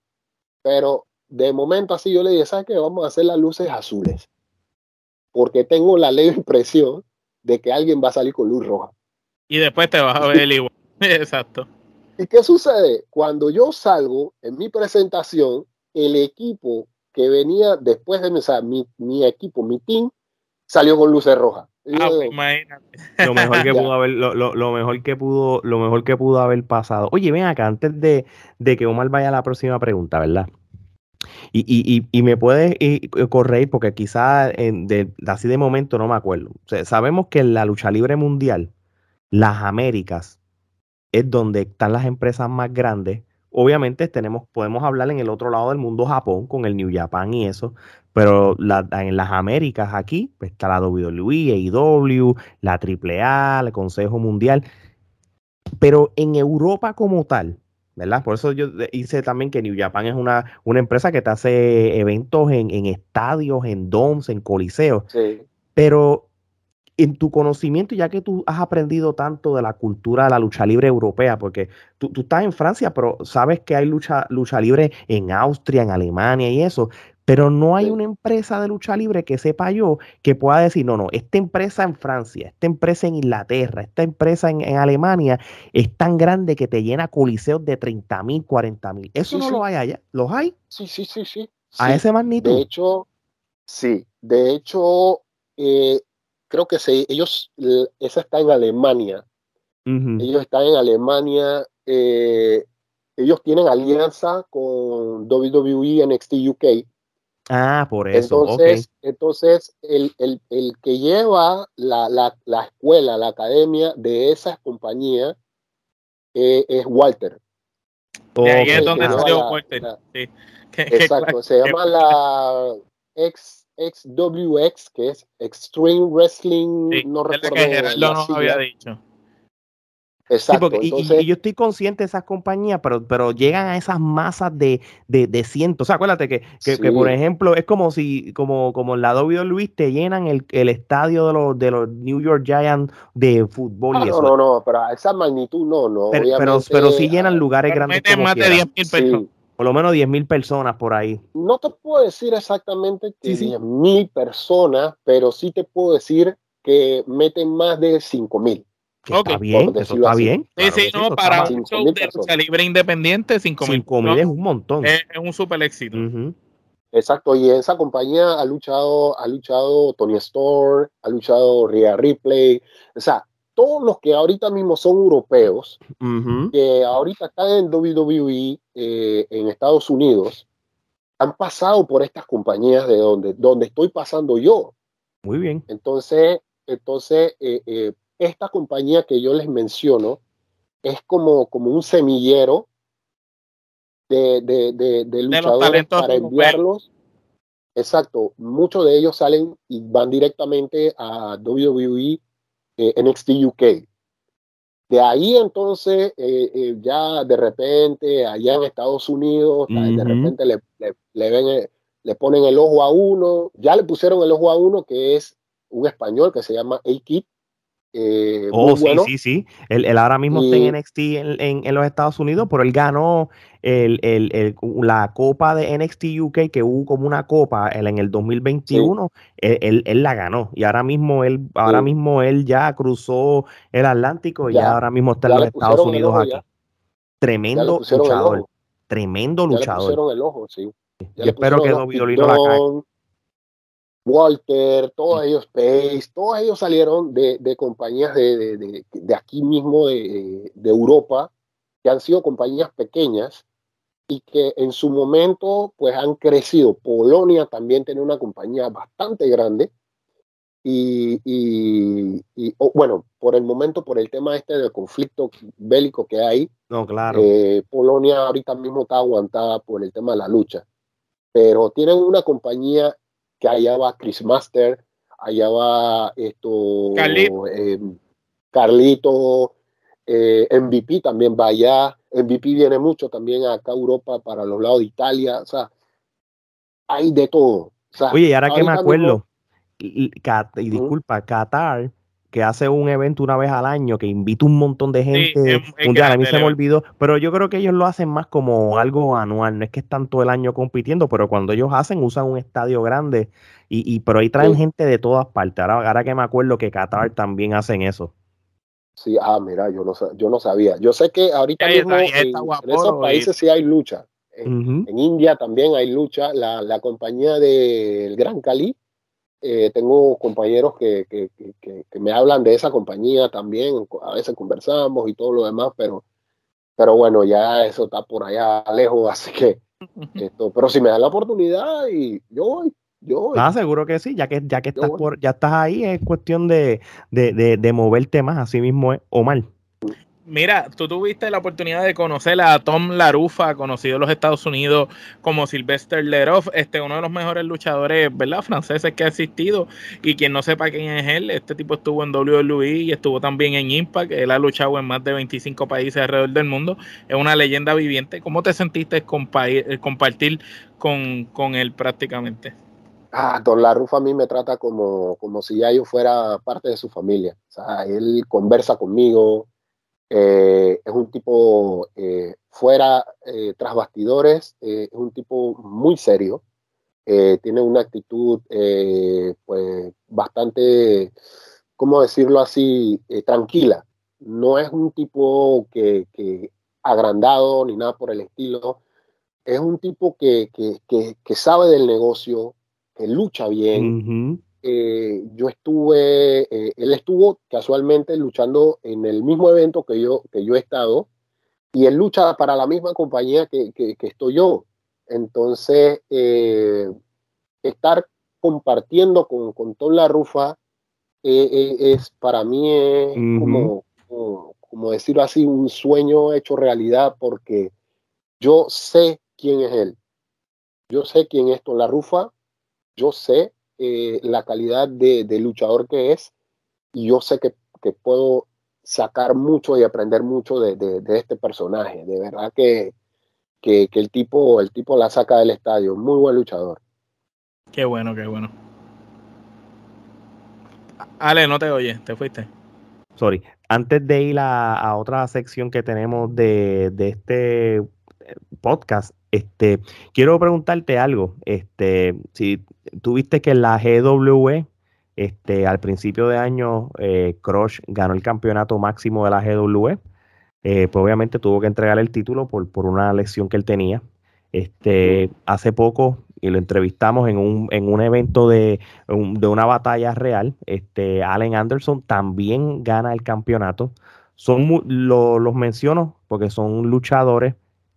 pero de momento así yo le dije, ¿sabes qué? Vamos a hacer las luces azules, porque tengo la leve [laughs] impresión de que alguien va a salir con luz roja. Y después te vas a ver igual. [laughs] Exacto. ¿Y qué sucede? Cuando yo salgo en mi presentación, el equipo que venía después de mi, mi, equipo, mi team, salió con luces rojas. Ah, pues, lo mejor que [laughs] pudo haber, lo, lo, mejor que pudo, lo mejor que pudo haber pasado. Oye, ven acá, antes de, de que Omar vaya a la próxima pregunta, ¿verdad? Y, y, y, me puedes correr porque quizás así de momento no me acuerdo. sabemos que en la lucha libre mundial, las Américas es donde están las empresas más grandes Obviamente tenemos, podemos hablar en el otro lado del mundo, Japón, con el New Japan y eso, pero en las Américas aquí pues, está la WWE, AEW, la AAA, el Consejo Mundial, pero en Europa como tal, ¿verdad? Por eso yo hice también que New Japan es una, una empresa que te hace eventos en, en estadios, en domes, en coliseos, sí. pero en tu conocimiento, ya que tú has aprendido tanto de la cultura de la lucha libre europea, porque tú, estás en Francia, pero sabes que hay lucha, lucha libre en Austria, en Alemania y eso, pero no hay una empresa de lucha libre que sepa yo que pueda decir, no, no, esta empresa en Francia, esta empresa en Inglaterra, esta empresa en, Alemania es tan grande que te llena coliseos de 30 mil, 40 mil. Eso no lo hay allá, ¿los hay? Sí, sí, sí, sí. A ese magnitud. De hecho, sí, de hecho, eh, creo que se, ellos, esa está en Alemania. Ellos están en Alemania. Eh, ellos tienen alianza con WWE NXT UK. Ah, por eso. Entonces, entonces el, el, el, que lleva la, la, la, escuela, la academia de esa compañía eh, es Walter. De ahí es donde salió Walter. Sí. [laughs] Exacto, se llama la [laughs] ex XWX, que es Extreme Wrestling, no recuerdo. Que no había dicho. Exacto. y, yo estoy consciente de esas compañías, pero, pero llegan a esas masas de, de, de cientos. O sea, acuérdate que, que, por ejemplo, es como si, como, como en la WWE te llenan el, el estadio de los, de los New York Giants de fútbol ah, y eso. No, no, no, pero a esa magnitud no, no. Pero, pero, pero, sí llenan lugares grandes. Como más de 10 mil personas. Por lo menos 10.000 personas por ahí. No te puedo decir exactamente que 10.000 personas, pero sí te puedo decir que meten más de 5.000. Okay. Está bien, eso está bien. Sí, sí, no, para un show de lucha libre independiente, 5.000. mil es un montón. Es, un super éxito. Exacto, y esa compañía ha luchado, ha luchado Tony Storm, ha luchado Rhea Ripley, o sea, todos los que ahorita mismo son europeos, que ahorita están en WWE eh, en Estados Unidos, han pasado por estas compañías de donde, donde estoy pasando yo. Muy bien. Entonces, entonces eh, eh, esta compañía que yo les menciono es como, como un semillero de, de, de, luchadores para enviarlos. Exacto, muchos de ellos salen y van directamente a WWE eh, NXT UK. De ahí entonces, eh, eh, ya de repente, allá en Estados Unidos, de repente le, le, ven, le ponen el ojo a uno, ya le pusieron el ojo a uno que es un español que se llama A-Kid, Eh, oh, sí, sí, sí. Él, ahora mismo está en NXT en, los Estados Unidos, pero él ganó la copa de NXT UK, que hubo como una copa en el 2021. Él, la ganó. Y ahora mismo él, ahora mismo él ya cruzó el Atlántico y ya, ahora mismo está en los Estados Unidos aquí. Tremendo luchador. Tremendo luchador. el ojo, sí. Y espero que Dolino la caiga. Walter, todos ellos, Pace, todos ellos salieron de, compañías de, aquí mismo, de, Europa, que han sido compañías pequeñas y que en su momento pues han crecido. Polonia también tiene una compañía bastante grande y, bueno, por el momento, por el tema este del conflicto bélico que hay, no, claro. Eh, Polonia ahorita mismo está aguantada por el tema de la lucha, pero tienen una compañía que allá va Chris Master, allá va esto, eh, Carlito, eh, MVP también va allá, MVP viene mucho también acá a Europa para los lados de Italia, o sea, hay de todo. Oye, y ahora que me acuerdo, y, disculpa, Qatar que hace un evento una vez al año, que invita un montón de gente mundial. A mí se me olvidó, pero yo creo que ellos lo hacen más como algo anual, no es que están todo el año compitiendo, pero cuando ellos hacen, usan un estadio grande, y, y pero ahí traen gente de todas partes. Ahora, ahora que me acuerdo que Qatar también hacen eso. Sí, ah, mira, yo no, yo no sabía. Yo sé que ahorita mismo en, esos países sí hay lucha. En, India también hay lucha. La, la compañía del Gran Cali eh, tengo compañeros que, que, que, me hablan de esa compañía también, a veces conversamos y todo lo demás, pero, pero bueno, ya eso está por allá lejos, [laughs] así que [laughs] esto, pero si me dan la oportunidad y yo voy, yo voy. Ah, seguro que sí, ya que, ya que estás por, ya estás ahí, es cuestión de, de, de, de moverte más, así mismo es Omar. Mira, tú tuviste la oportunidad de conocer a Tom Larufa, conocido en los Estados Unidos como Sylvester Leroff, este, uno de los mejores luchadores, ¿verdad? Franceses que ha existido. Y quien no sepa quién es él, este tipo estuvo en WWE y estuvo también en Impact. Él ha luchado en más de 25 países alrededor del mundo. Es una leyenda viviente. ¿Cómo te sentiste eh, compartir con, con él prácticamente? Ah, Don Larufa a mí me trata como, como si ya yo fuera parte de su familia. O sea, él conversa conmigo, eh, es un tipo eh, fuera, eh, tras bastidores, es un tipo muy serio, tiene una actitud pues bastante, ¿cómo decirlo así?, tranquila. No es un tipo que, que, agrandado ni nada por el estilo. Es un tipo que, que sabe del negocio, que lucha bien, eh, yo estuve, eh, él estuvo casualmente luchando en el mismo evento que yo, que yo he estado, y él lucha para la misma compañía que, que, estoy yo. Entonces, eh, estar compartiendo con, con Tom La Rufa es para mí como, como, decirlo así, un sueño hecho realidad porque yo sé quién es él. Yo sé quién es Tom La Rufa, yo sé eh, la calidad de, luchador que es y yo sé que, puedo sacar mucho y aprender mucho de, este personaje. De verdad que, que, el, tipo, el tipo la saca del estadio. Muy buen luchador. Qué bueno, qué bueno. Ale, no te oye, te fuiste. Sorry. Antes de ir a, otra sección que tenemos de, de este podcast, este, quiero preguntarte algo. Este, si tuviste que la GW, este, al principio de año, eh, Crush ganó el campeonato máximo de la GW. Eh, pues obviamente tuvo que entregar el título por, por una lesión que él tenía. Este, hace poco, y lo entrevistamos en un, en un evento de, de una batalla real, este, Allen Anderson también gana el campeonato. Son los menciono porque son luchadores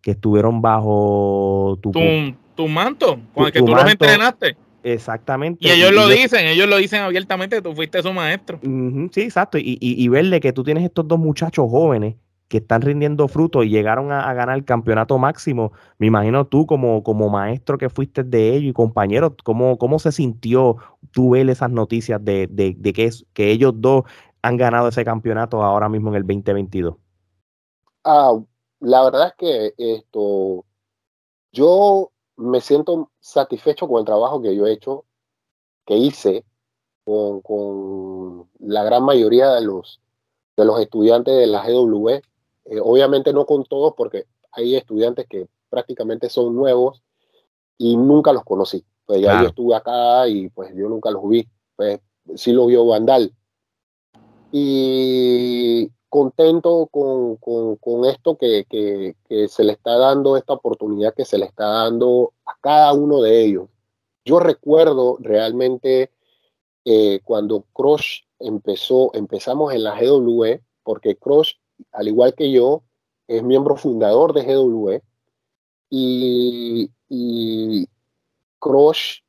que estuvieron bajo tu, tu, manto, con el que tú los entrenaste. Exactamente. Y ellos lo dicen, ellos lo dicen abiertamente, tú fuiste su maestro. sí, exacto. Y, y, verle que tú tienes estos dos muchachos jóvenes que están rindiendo frutos y llegaron a, ganar el campeonato máximo. Me imagino tú como, como maestro que fuiste de ellos y compañero, ¿cómo, cómo se sintió tú ver esas noticias de, de, de que, que ellos dos han ganado ese campeonato ahora mismo en el 2022? Ah, la verdad es que esto, yo me siento satisfecho con el trabajo que yo he hecho, que hice, con, con la gran mayoría de los, de los estudiantes de la GW. Eh, obviamente no con todos, porque hay estudiantes que prácticamente son nuevos y nunca los conocí. Pues ya yo estuve acá y pues yo nunca los vi. Pues sí lo vio Vandal. Y contento con, con, esto que, que, se le está dando, esta oportunidad que se le está dando a cada uno de ellos. Yo recuerdo realmente eh, cuando Crush empezó, empezamos en la GW, porque Crush, al igual que yo, es miembro fundador de GW, y, y Crush,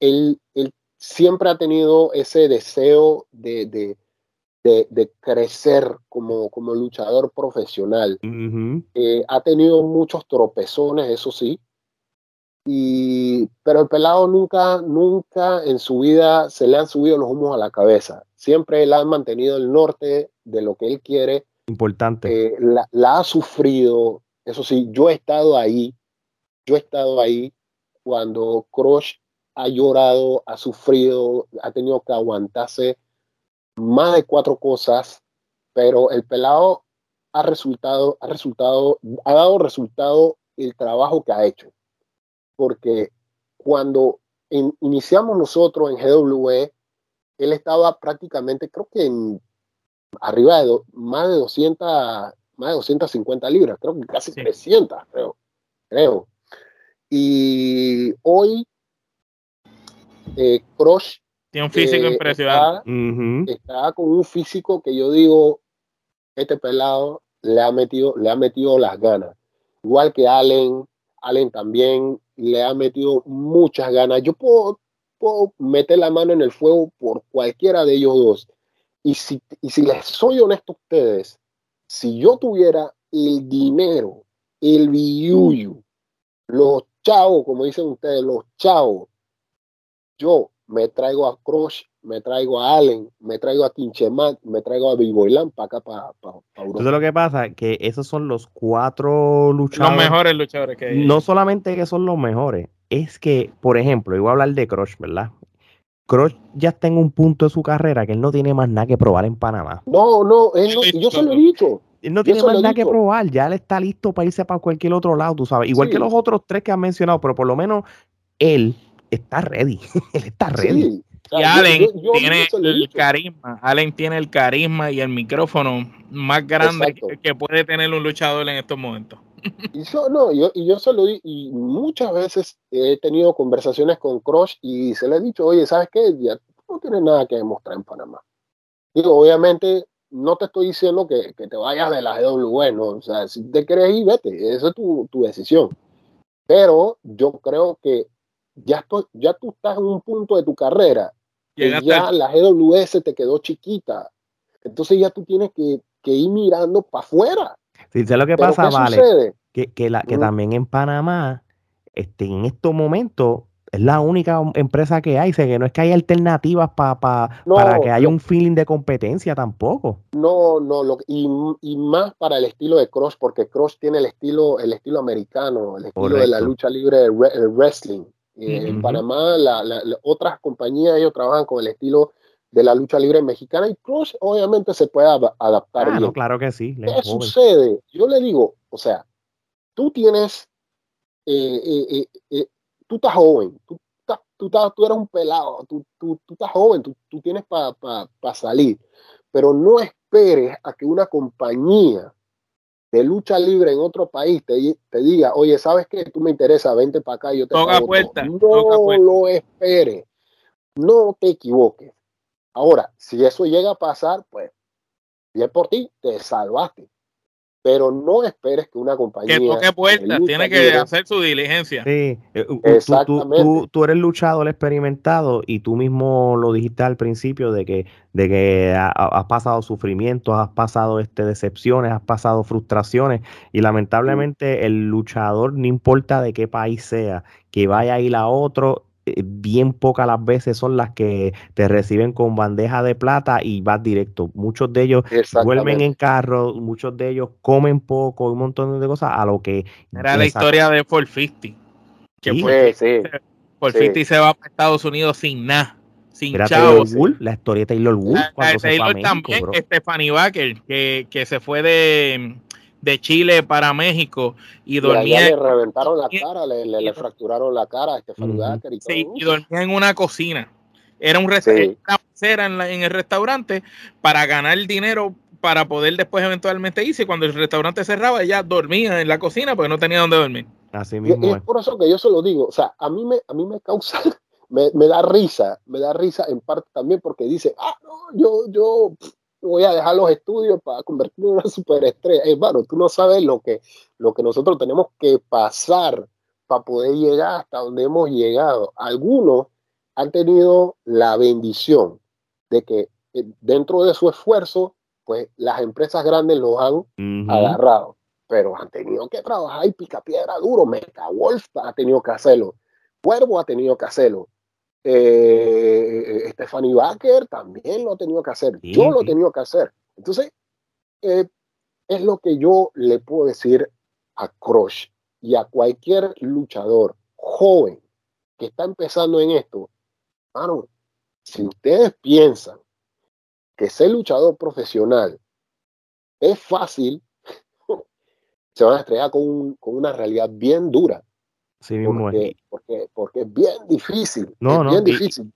él, él siempre ha tenido ese deseo de, de, de, crecer como, como luchador profesional. Eh, ha tenido muchos tropezones, eso sí, y, pero el pelado nunca, nunca en su vida se le han subido los humos a la cabeza. Siempre él ha mantenido el norte de lo que él quiere. Importante. Eh, la, la, ha sufrido. Eso sí, yo he estado ahí. Yo he estado ahí cuando Crush ha llorado, ha sufrido, ha tenido que aguantarse más de cuatro cosas, pero el pelado ha resultado, ha resultado, ha dado resultado el trabajo que ha hecho. Porque cuando iniciamos nosotros en GWE, él estaba prácticamente, creo que en arriba de más de 200, más de 250 libras, creo que casi 300, creo, creo. Y hoy, eh, Crush tiene un físico eh, impresionante. Está, con un físico que yo digo, este pelado le ha metido, le ha metido las ganas. Igual que Allen, Allen también le ha metido muchas ganas. Yo puedo, puedo meter la mano en el fuego por cualquiera de ellos dos. Y si, y si les soy honesto a ustedes, si yo tuviera el dinero, el billuyo, los chavos, como dicen ustedes, los chavos, yo me traigo a Crush, me traigo a Allen, me traigo a Kinchemat, me traigo a Biboilán para acá, para, para, Europa. Entonces lo que pasa es que esos son los cuatro luchadores. Los mejores luchadores que hay. No solamente que son los mejores, es que, por ejemplo, voy a hablar de Crush, ¿verdad? Crush ya está en un punto de su carrera que él no tiene más nada que probar en Panamá. No, no, él no yo se lo he dicho. Él no tiene más nada que probar, ya él está listo para irse para cualquier otro lado, tú sabes. Igual que los otros tres que han mencionado, pero por lo menos él está ready. [laughs] Él está ready. y Allen tiene el carisma. Allen tiene el carisma y el micrófono más grande que, puede tener un luchador en estos momentos. Y yo, no, yo, y yo solo y muchas veces he tenido conversaciones con Crush y se le he dicho, oye, ¿sabes qué? Ya no tienes nada que demostrar en Panamá. Digo, obviamente, no te estoy diciendo que, que te vayas de la GW, ¿no? O sea, si te quieres ir, vete, esa es tu, tu decisión. Pero yo creo que ya, ya tú estás en un punto de tu carrera y ya la GWS te quedó chiquita. Entonces ya tú tienes que, ir mirando para afuera. Sí, sé lo que pasa, vale. Que, que, la, que también en Panamá, este, en estos momentos, es la única empresa que hay. Sé que no es que hay alternativas para que haya un feeling de competencia tampoco. No, no, lo, y, y, más para el estilo de Cross, porque Cross tiene el estilo, el estilo americano, el estilo de la lucha libre, el wrestling. Eh, en Panamá, la, otras compañías, ellos trabajan con el estilo de la lucha libre mexicana y Crush obviamente se puede adaptar ah, claro que sí. ¿Qué sucede? Yo le digo, o sea, tú tienes, eh, eh, tú estás joven, tú, tú, tú, eres un pelado, tú, tú, tú estás joven, tú, tú tienes para pa, salir, pero no esperes a que una compañía de lucha libre en otro país te, te diga, oye, ¿sabes qué? Tú me interesa, vente para acá y yo te toca puerta, No lo esperes, no te equivoques. Ahora, si eso llega a pasar, pues, bien por ti, te salvaste pero no esperes que una compañía. Que toque puertas, tiene que hacer su diligencia. Sí, eh, Exactamente. Tú, tú, eres luchador experimentado y tú mismo lo dijiste al principio de que, de que has pasado sufrimientos, has pasado este, decepciones, has pasado frustraciones y lamentablemente el luchador, no importa de qué país sea, que vaya a ir a otro, bien pocas las veces son las que te reciben con bandeja de plata y vas directo. Muchos de ellos vuelven en carro, muchos de ellos comen poco, un montón de cosas a lo que... Era la historia de 450. Que sí, 50 se va a Estados Unidos sin nada. sin Mira chavos. Taylor la historia de Taylor Wood La- la Taylor México, también, bro. Stephanie Baker, que, que se fue de, de Chile para México y dormía, le reventaron la [laughs] cara, le, le, le fracturaron la cara a y todo. sí, y dormía en una cocina. Era un Sí. era en, la- en el restaurante para ganar dinero para poder después eventualmente irse. Y Cuando el restaurante cerraba, ella dormía en la cocina porque no tenía dónde dormir. Así Y, y mismo es por eso que yo se lo digo, o sea, a mí me, a mí me causa, [laughs] me, me da risa, me da risa en parte también porque dice, ah, no, yo, yo voy a dejar los estudios para convertirme en una superestrella. Hermano, tú no sabes lo que, lo que nosotros tenemos que pasar para poder llegar hasta donde hemos llegado. Algunos han tenido la bendición de que eh, dentro de su esfuerzo, pues las empresas grandes los han agarrado, pero han tenido que trabajar y pica piedra duro. Meta Wolf ha tenido que hacerlo, Cuervo ha tenido que hacerlo, eh, Stephanie Baker también lo ha tenido que hacer, Sí, yo lo he sí. tenido que hacer. Entonces, eh, es lo que yo le puedo decir a Crush y a cualquier luchador joven que está empezando en esto. Mano, si ustedes piensan que ser luchador profesional es fácil, [laughs] se van a estrellar con, un- con una realidad bien dura, es. porque, porque, porque es bien difícil, No, es no, bien y- difícil.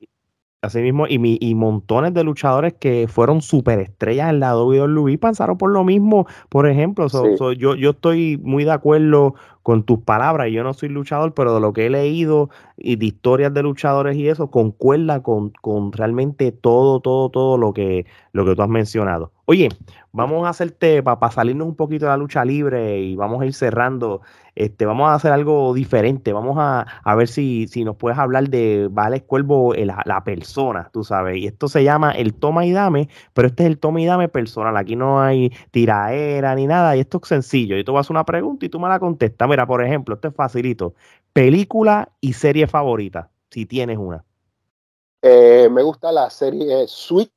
Así mismo, y, mi- y montones de luchadores que fueron superestrellas en la WWE pasaron por lo mismo, por ejemplo. So- Sí. so, yo, yo estoy muy de acuerdo con tus palabras. y Yo no soy luchador, pero de lo que he leído y de historias de luchadores y eso, concuerda con, con realmente todo, todo, todo lo que, lo que tú has mencionado. Oye, vamos a hacerte, para salirnos un poquito de la lucha libre y vamos a ir cerrando, este, vamos a hacer algo diferente. Vamos a, a ver si, si nos puedes hablar de Vales Cuervo, la, la persona, tú sabes. Y esto se llama el toma y dame, pero este es el toma y dame personal. Aquí no hay tiraera ni nada. Y esto es sencillo. Yo te voy a hacer una pregunta y tú me la contestas. Mira, por ejemplo, esto es facilito. Película y serie favorita, si tienes una. Eh, me gusta la serie Sweet,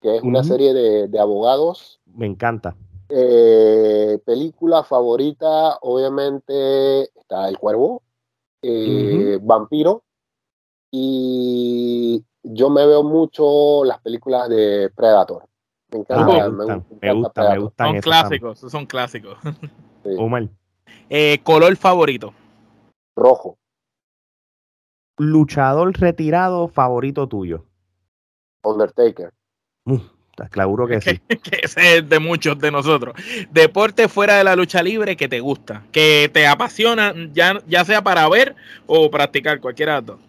que es una serie de, de abogados. Me encanta. Eh, película favorita, obviamente, está El Cuervo, eh, Vampiro, y yo me veo mucho las películas de Predator. Me Ah, encanta, me me, gustan, gusta me gustan, me Predator. gustan Son también. clásicos, son clásicos. [laughs] Sí. Omar, Eh, color favorito. Rojo. luchador retirado favorito tuyo. Undertaker. Uh, claro [laughs] que sí. [laughs] que ese es de muchos de nosotros. Deporte fuera de la lucha libre que te gusta, que te apasiona, ya, ya sea para ver o practicar, cualquiera de los dos.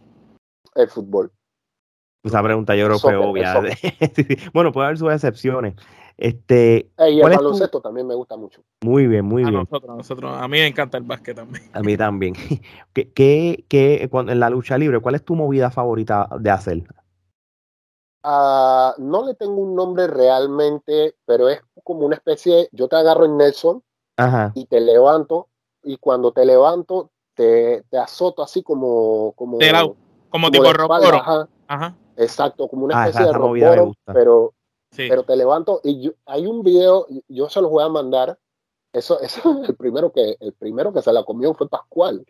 El fútbol. Esa pregunta yo creo fue obvia. [laughs] Bueno, puede haber sus excepciones. Este, y el ¿Cuál es tu- baloncesto también me gusta mucho. muy bien, muy A bien. nosotros, a nosotros, a mí me encanta el básquet también. A mí también. ¿Qué, qué, qué- cuando- en la lucha libre, cuál es tu movida favorita de hacer? Ah, no le tengo un nombre realmente, pero es como una especie, yo te agarro en Nelson Ajá. y te levanto, y cuando te levanto, te, te azoto así como, como, la- Como como tipo de espalda, rockoro. ajá, Ajá. exacto, como una Ah, especie esa- de gusta. pero, Sí. pero te levanto y yo- hay un video, yo se los voy a mandar, eso, eso [laughs] el primero que, el primero que se la comió fue Pascual.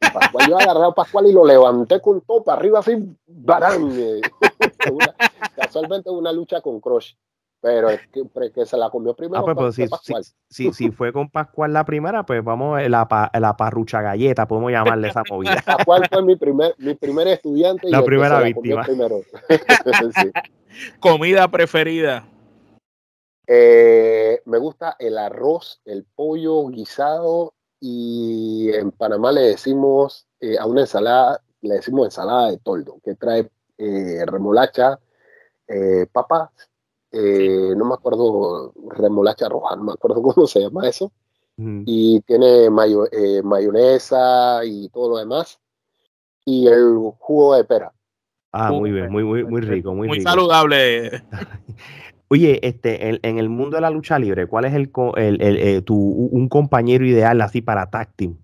Pascual, yo agarré a Pascual y lo levanté con todo para arriba así, barán. [laughs] eh. [laughs] Una- casualmente una lucha con Crush, pero es que, se la comió primero Ah, pues, pues, si, Pascual. si, si, si fue con Pascual la primera, pues vamos a la, pa- la parrucha galleta, podemos llamarle esa movida. [laughs] Pascual fue mi primer, mi primer estudiante y La que primera se la comió víctima. primero. Sí. [laughs] Comida preferida. Eh, me gusta el arroz, el pollo guisado y en Panamá le decimos eh, a una ensalada, le decimos ensalada de toldo, que trae eh, remolacha, eh, papas, eh, no me acuerdo, remolacha roja, no me acuerdo [laughs] cómo se llama eso, y tiene mayo- eh, mayonesa y todo lo demás, y el jugo de pera. Ah, muy bien, muy, muy, muy rico, muy, Muy rico. saludable. [laughs] Oye, este, en, en el mundo de la lucha libre, ¿cuál es el, co- el, el, eh, tu, un compañero ideal así para tag team?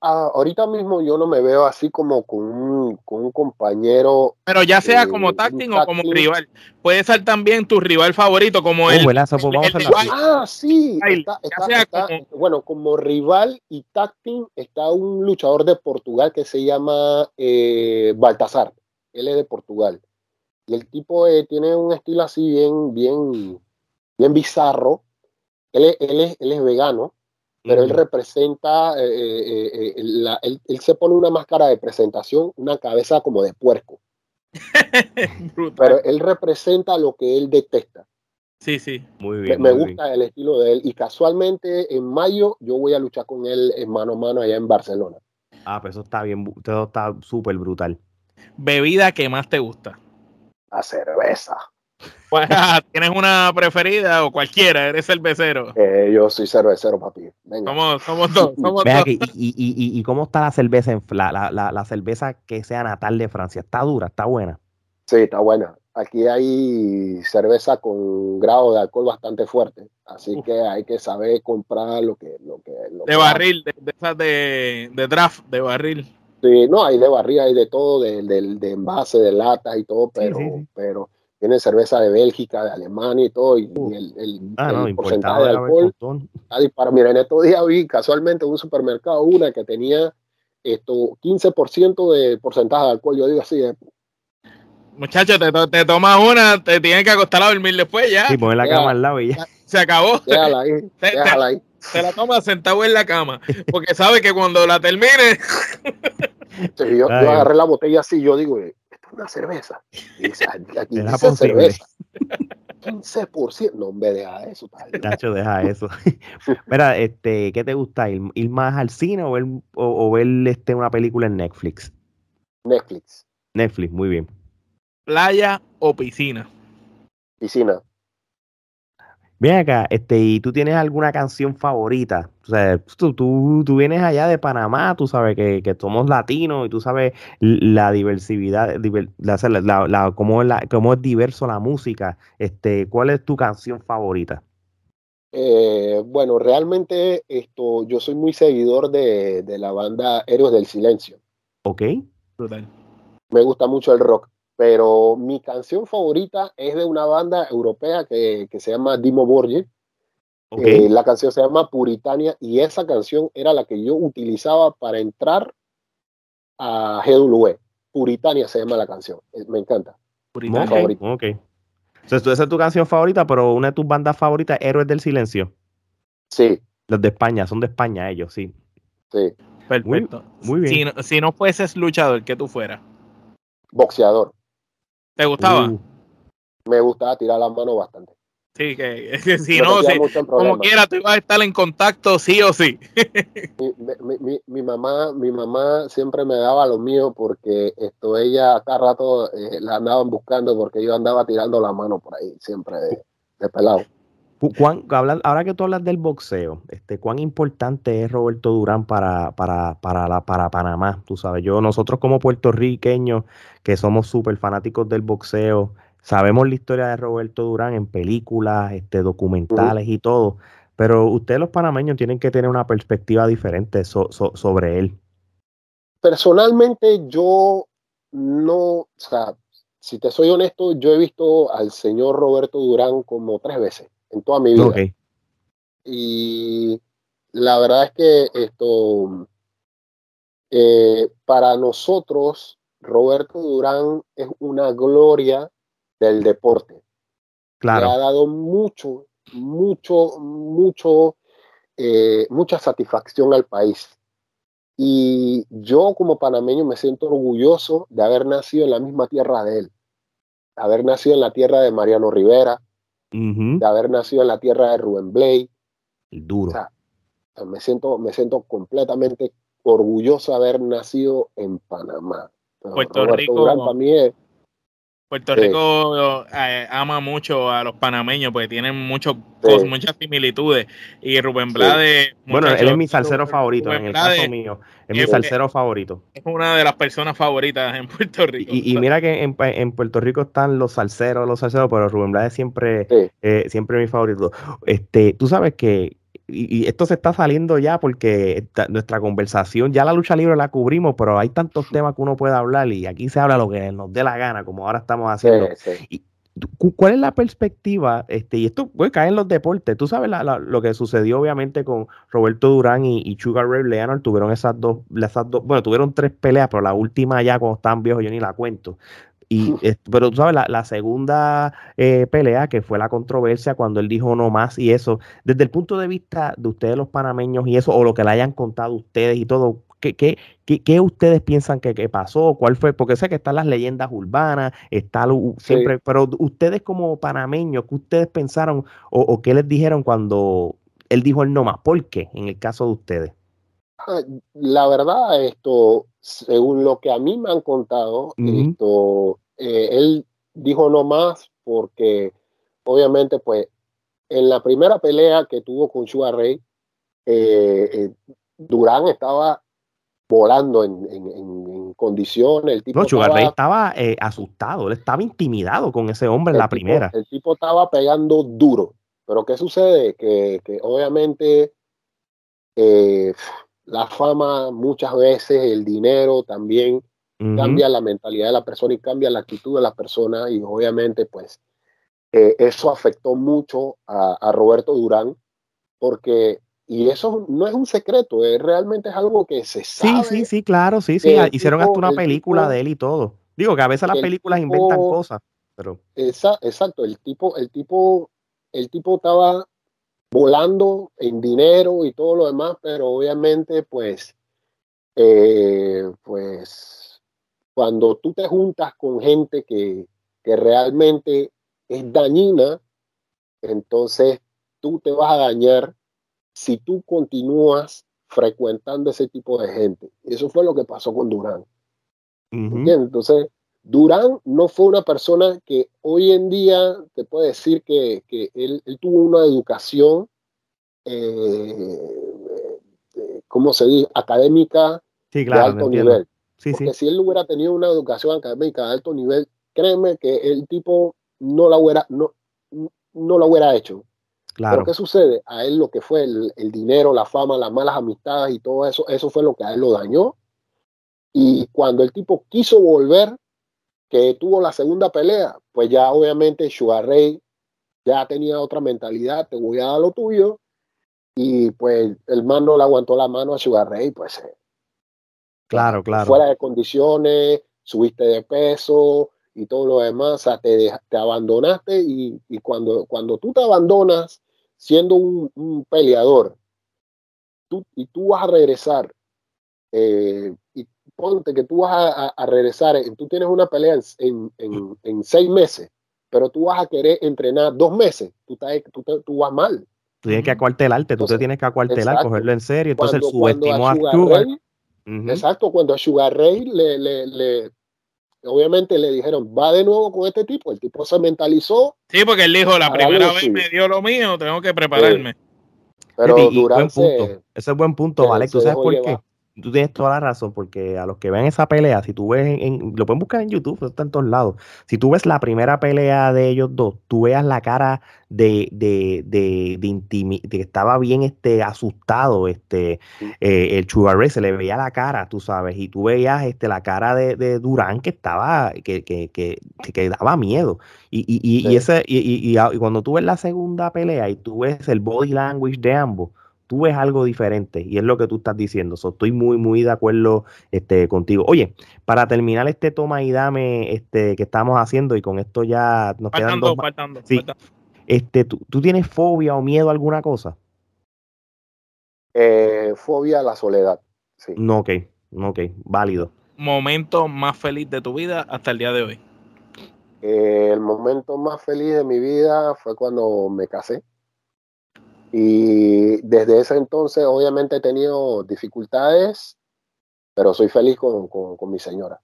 Ah, ahorita mismo yo no me veo así como con un, con un compañero Pero ya sea Eh, como táctil o como rival. Puede ser también tu rival favorito, como Oh, el. pues, vamos el Ah, sí. Ay, Está, ya está- sea está- como- bueno, como rival y team está un luchador de Portugal que se llama eh, Baltasar. él es de Portugal. Y el tipo eh, tiene un estilo así bien, bien, bien bizarro. Él es, él es, él es vegano, pero él representa, eh, eh, eh, él, se pone una máscara de presentación, una cabeza como de puerco. [laughs] pero él representa lo que él detesta. Sí, sí. Muy bien. Me, gusta el estilo de él. Y casualmente en mayo yo voy a luchar con él en mano a mano allá en Barcelona. Ah, pues eso está bien, todo está súper brutal. ¿Bebida que más te gusta? La cerveza. [laughs] [laughs] ¿Tienes una preferida o cualquiera? ¿Eres cervecero? Eh, yo soy cervecero, papi. Venga. Somos, somos dos. [laughs] Somos y, y, y, cómo está la cerveza, en, la, la, la, cerveza que sea natal de Francia? ¿Está dura? ¿Está buena? Sí, está buena. Aquí hay cerveza con grado de alcohol bastante fuerte, así que hay que saber comprar lo que... Lo que de barril, de, de, de, draft, de barril. Sí, no, hay de barril, hay de todo, de, de, envase, de latas y todo, pero, pero tiene cerveza de Bélgica, de Alemania y todo, y, el, el, ah, porcentaje de alcohol para Mira, en estos días vi casualmente en un supermercado una que tenía esto 15% de porcentaje de alcohol. Yo digo así, Muchachos, te, te, tomas una, te tienes que acostar a dormir después ya. Y poner la cama al lado y ya. [laughs] Se acabó. Déjala ahí, [laughs] déjala ahí. Se la toma sentado en la cama, porque sabe que cuando la termine... [laughs] yo, agarré la botella así, yo digo, una cerveza. Y dice, aquí dice cerveza. 15%. No, hombre, deja eso. Nacho, deja eso. Mira, este, ¿qué te gusta? ¿Ir, ir más al cine o ver, o, ver este, una película en Netflix? Netflix. Netflix, muy bien. ¿Playa o piscina? Piscina. Bien acá, este, ¿y tú tienes alguna canción favorita? O sea, tú, tú, vienes allá de Panamá, tú sabes que, que, somos latinos y tú sabes la diversidad, la, la, cómo, es la, cómo es diverso la música. Este, ¿Cuál es tu canción favorita? Eh, bueno, realmente esto, yo soy muy seguidor de, de la banda Héroes del Silencio. Ok. Me gusta mucho el rock pero mi canción favorita es de una banda europea que, que se llama Dimo Borgir. Eh, la canción se llama Puritania y esa canción era la que yo utilizaba para entrar a GW. Puritania se llama la canción. Eh, me encanta. Puritania. favorita. Ok. Entonces, esa es tu canción favorita, pero una de tus bandas favoritas, Héroes del Silencio. Sí. Los de España, son de España ellos, sí. Sí. Perfecto. Muy, bien. Si no, si no fueses luchador, ¿qué tú fueras? Boxeador. ¿Te gustaba? Uh. me gustaba tirar las manos bastante. Sí, que, [laughs] si no, como quiera, tú ibas a estar en contacto sí o sí. [laughs] mi, mamá, mi mamá siempre me daba lo mío porque esto ella cada rato eh, la andaban buscando porque yo andaba tirando la mano por ahí, siempre de, pelado. Ahora que tú hablas del boxeo, este, ¿cuán importante es Roberto Durán para, para, para, la, para Panamá? Tú sabes, yo, nosotros como puertorriqueños, que somos súper fanáticos del boxeo, sabemos la historia de Roberto Durán en películas, este, documentales y todo, pero ustedes los panameños tienen que tener una perspectiva diferente sobre él. Personalmente yo no, o sea, si te soy honesto, yo he visto al señor Roberto Durán como tres veces en toda mi vida. Y la verdad es que esto, eh, para nosotros, Roberto Durán es una gloria del deporte. Claro. Le ha dado mucho, mucho, mucho, eh, mucha satisfacción al país. Y yo como panameño me siento orgulloso de haber nacido en la misma tierra de él, haber nacido en la tierra de Mariano Rivera, de haber nacido en la tierra de Rubén Blay. duro. me siento, me siento completamente orgulloso de haber nacido en Panamá. Puerto Rico. Puerto Rico eh, ama mucho a los panameños porque tienen mucho, muchas similitudes. Y Rubén Blade. Bueno, él es mi salsero favorito, en el caso mío. Es, mi salsero favorito. Es una de las personas favoritas en Puerto Rico. Y, mira que en, Puerto Rico están los salseros, los salseros, pero Rubén Blade siempre, eh, siempre mi favorito. Este, tú sabes que y, esto se está saliendo ya porque nuestra conversación, ya la lucha libre la cubrimos, pero hay tantos temas que uno puede hablar y aquí se habla lo que nos dé la gana, como ahora estamos haciendo. Y ¿Cuál es la perspectiva? Este, y esto puede caer en los deportes. Tú sabes lo que sucedió obviamente con Roberto Durán y, Sugar Ray Leonard. Tuvieron esas dos, esas dos, bueno, tuvieron tres peleas, pero la última ya cuando estaban viejos yo ni la cuento. Y, pero tú sabes, la, segunda eh, pelea, que fue la controversia cuando él dijo no más y eso, desde el punto de vista de ustedes los panameños y eso, o lo que le hayan contado ustedes y todo, ¿qué, qué, qué, ustedes piensan que, pasó? ¿Cuál fue? Porque sé que están las leyendas urbanas, está siempre, pero ustedes como panameños, ¿qué ustedes pensaron o, o, qué les dijeron cuando él dijo el no más? ¿Por qué en el caso de ustedes? Ah, la verdad, esto, según lo que a mí me han contado, esto, eh, él dijo no más porque obviamente pues en la primera pelea que tuvo con Sugar Ray, eh, eh, Durán estaba volando en, condiciones. El tipo no, Sugar Ray estaba asustado, él estaba intimidado con ese hombre en la primera. El tipo estaba pegando duro, pero ¿qué sucede? Que, que obviamente la fama muchas veces, el dinero también cambia la mentalidad de la persona y cambia la actitud de la persona y obviamente pues eh, eso afectó mucho a, Roberto Durán porque y eso no es un secreto, es, realmente es algo que se sabe. Sí, sí, sí, claro, sí, sí, hicieron hasta una película de él y todo. Digo que a veces las películas inventan cosas, pero exacto, el tipo el tipo el tipo estaba volando en dinero y todo lo demás, pero obviamente pues, eh, pues cuando tú te juntas con gente que, que realmente es dañina, entonces tú te vas a dañar si tú continúas frecuentando ese tipo de gente. Eso fue lo que pasó con Durán. Entonces, Durán no fue una persona que hoy en día te puede decir que, él, tuvo una educación, eh, eh, ¿cómo se dice? Académica de alto nivel. Porque si él hubiera tenido una educación académica de alto nivel, créeme que el tipo no la hubiera, no, no la hubiera hecho. Claro. Pero ¿qué sucede? A él lo que fue el, el, dinero, la fama, las malas amistades y todo eso, eso fue lo que a él lo dañó. Y cuando el tipo quiso volver, que tuvo la segunda pelea, pues ya obviamente Sugar Ray ya tenía otra mentalidad, te voy a dar lo tuyo, y pues el man no le aguantó la mano a Sugar Ray, pues eh, claro, claro. fuera de condiciones, subiste de peso y todo lo demás, o sea, te, te abandonaste y, y, cuando, cuando tú te abandonas siendo un, peleador tú, y tú vas a regresar eh, y ponte que tú vas a, regresar, tú tienes una pelea en, en, seis meses, pero tú vas a querer entrenar dos meses, tú, tú, tú vas mal. Tú tienes que acuartelarte, tú te tienes que acuartelar, cogerlo en serio. Entonces cuando, subestimó a Sugar, Exacto, cuando a Sugar Ray le, le, le, obviamente le dijeron, va de nuevo con este tipo, el tipo se mentalizó. Sí, porque él dijo, la primera vez me dio lo mío, tengo que prepararme. Pero durante, Ese es buen punto, Alex. ¿Tú sabes por qué? Tú tienes toda la razón, porque a los que ven esa pelea, si tú ves, en, lo pueden buscar en YouTube, está en todos lados. Si tú ves la primera pelea de ellos dos, tú veas la cara de, de, de, de, que estaba bien este, asustado, este, eh, el Sugar se le veía la cara, tú sabes, y tú veías este, la cara de, de Durán que estaba, que, que, que, que daba miedo. Y, y, y, y ese, y, y cuando tú ves la segunda pelea y tú ves el body language de ambos, tú ves algo diferente y es lo que tú estás diciendo. estoy muy, muy de acuerdo este, contigo. Oye, para terminar este toma y dame este, que estamos haciendo y con esto ya nos quedan dos faltando, sí. Este, ¿tú, ¿tú, tienes fobia o miedo a alguna cosa? Eh, fobia a la soledad. Sí. No, ok, ok, válido. Momento más feliz de tu vida hasta el día de hoy. Eh, el momento más feliz de mi vida fue cuando me casé. Y desde ese entonces, obviamente, he tenido dificultades, pero soy feliz con, con, mi señora.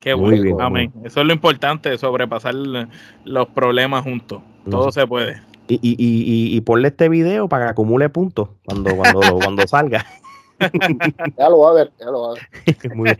Qué bueno, amén. Eso es lo importante, sobrepasar los problemas juntos. Todo se puede. Y, y, y, y, ponle este video para que acumule puntos cuando, cuando, cuando salga. [laughs] ya lo va a ver, ya lo va a ver. [laughs] Muy bien.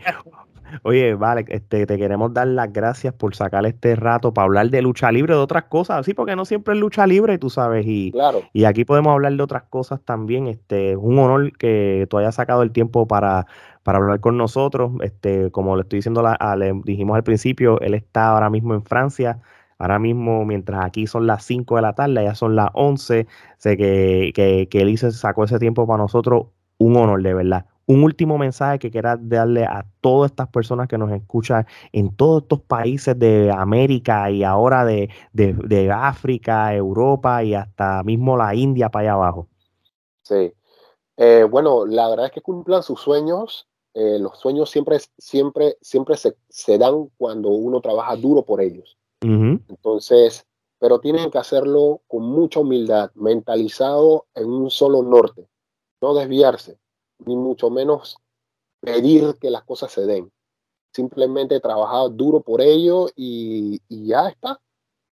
Oye, vale, este, te queremos dar las gracias por sacar este rato para hablar de lucha libre, de otras cosas, sí, porque no siempre es lucha libre, tú sabes, y, claro. y aquí podemos hablar de otras cosas también. Este, es un honor que tú hayas sacado el tiempo para, para hablar con nosotros. Este, como le estoy diciendo, le dijimos al principio, él está ahora mismo en Francia Ahora mismo, mientras aquí son las 5 de la tarde, ya son las 11, sé que, que, que Elise sacó ese tiempo para nosotros, un honor de verdad. Un último mensaje que quiera darle a todas estas personas que nos escuchan en todos estos países de América y ahora de, de, de África, Europa y hasta mismo la India para allá abajo. Sí. Eh, bueno, la verdad es que cumplan sus sueños. Eh, los sueños siempre, siempre, siempre se, se, dan cuando uno trabaja duro por ellos. Uh -huh. Entonces, pero tienen que hacerlo con mucha humildad, mentalizado en un solo norte, no desviarse, ni mucho menos pedir que las cosas se den. Simplemente trabajar duro por ello y, y ya está.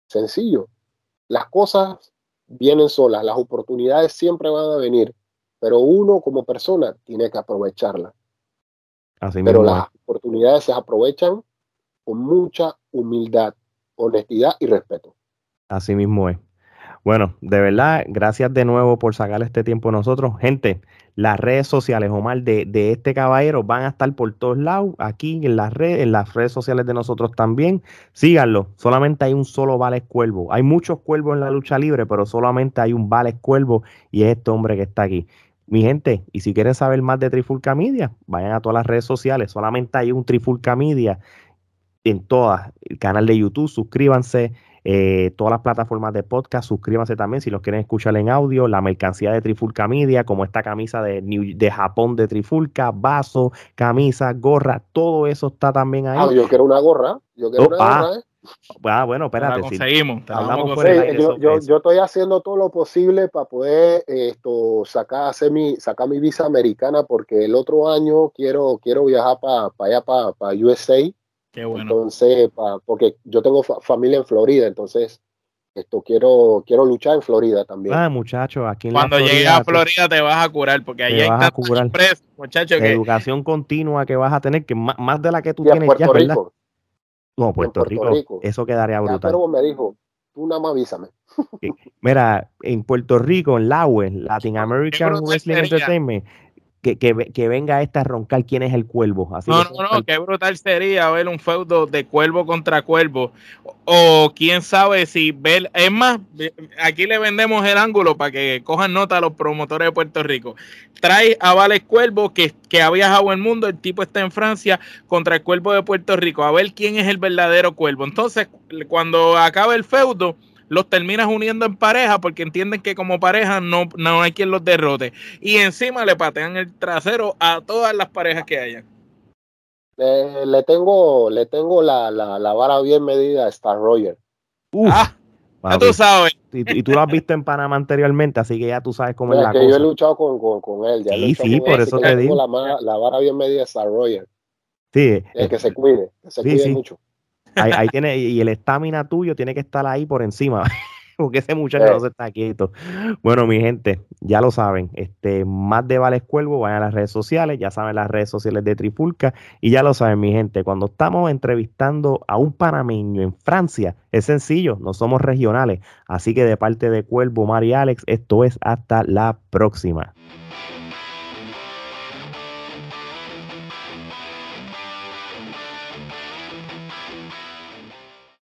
Sencillo. Las cosas vienen solas, las oportunidades siempre van a venir, pero uno como persona tiene que aprovecharlas. Así pero mismo. las oportunidades se aprovechan con mucha humildad, honestidad y respeto. Así mismo es. Bueno, de verdad, gracias de nuevo por sacar este tiempo a nosotros. Gente, las redes sociales, Omar, de, de, este caballero van a estar por todos lados, aquí en las redes, en las redes sociales de nosotros también. Síganlo, solamente hay un solo Vales Cuervo. Hay muchos cuervos en la lucha libre, pero solamente hay un Vales Cuervo y es este hombre que está aquí. Mi gente, y si quieren saber más de Trifulca Media, vayan a todas las redes sociales. Solamente hay un Trifulca Media en todas. El canal de YouTube, suscríbanse. Eh, todas las plataformas de podcast, suscríbanse también si los quieren escuchar en audio, la mercancía de Trifulca Media, como esta camisa de, New, de Japón de Trifulca, vaso, camisa, gorra, todo eso está también ahí. Ah, yo quiero una gorra, yo quiero oh, una ah, gorra, ¿eh? Ah, bueno, espérate. La conseguimos. Si hablamos fuera sí, yo, yo, yo, estoy haciendo todo lo posible para poder esto sacar, hacer mi, sacar mi visa americana porque el otro año quiero, quiero viajar para pa allá, para pa USA Qué bueno. Entonces, pa, porque yo tengo fa familia en Florida, entonces esto quiero quiero luchar en Florida también. Ah, muchachos, aquí en Cuando llegues a Florida te vas a curar, porque allá hay vas a curar. muchachos. Que... Educación continua que vas a tener, que más, más de la que tú tienes Puerto ya, Rico. ¿verdad? No, Puerto, Puerto Rico, Rico, eso quedaría brutal. Pero me dijo, tú nada más avísame. [laughs] Mira, en Puerto Rico, en la web, Latin American Wrestling Entertainment, que, que, que, venga esta a roncar quién es el cuervo. Así no, no, no, qué brutal sería ver un feudo de cuervo contra cuervo. O quién sabe si ver. Es más, aquí le vendemos el ángulo para que cojan nota a los promotores de Puerto Rico. Trae a Vales Cuervo, que, que ha viajado el mundo, el tipo está en Francia, contra el cuervo de Puerto Rico, a ver quién es el verdadero cuervo. Entonces, cuando acabe el feudo los terminas uniendo en pareja porque entienden que como pareja no, no hay quien los derrote. Y encima le patean el trasero a todas las parejas que hayan. Eh, le tengo, le tengo la, la, la, vara bien medida a Star Roger. Uf, ah, ya tú sabes. Y, y, tú lo has visto en Panamá anteriormente, así que ya tú sabes cómo Mira, es la que cosa. Yo he luchado con, con, con él. Ya sí, sí, por él, eso te digo. La, la, vara bien medida a Star Roger. Sí. El que se cuide, que se sí, cuide sí. mucho. Ahí, ahí, tiene, y el estamina tuyo tiene que estar ahí por encima, [laughs] porque ese muchacho no se está quieto. Bueno, mi gente, ya lo saben, este, más de Vales Cuervo, vayan a las redes sociales, ya saben las redes sociales de Trifulca, y ya lo saben, mi gente, cuando estamos entrevistando a un panameño en Francia, es sencillo, no somos regionales, así que de parte de Cuervo, Mari Alex, esto es hasta la próxima.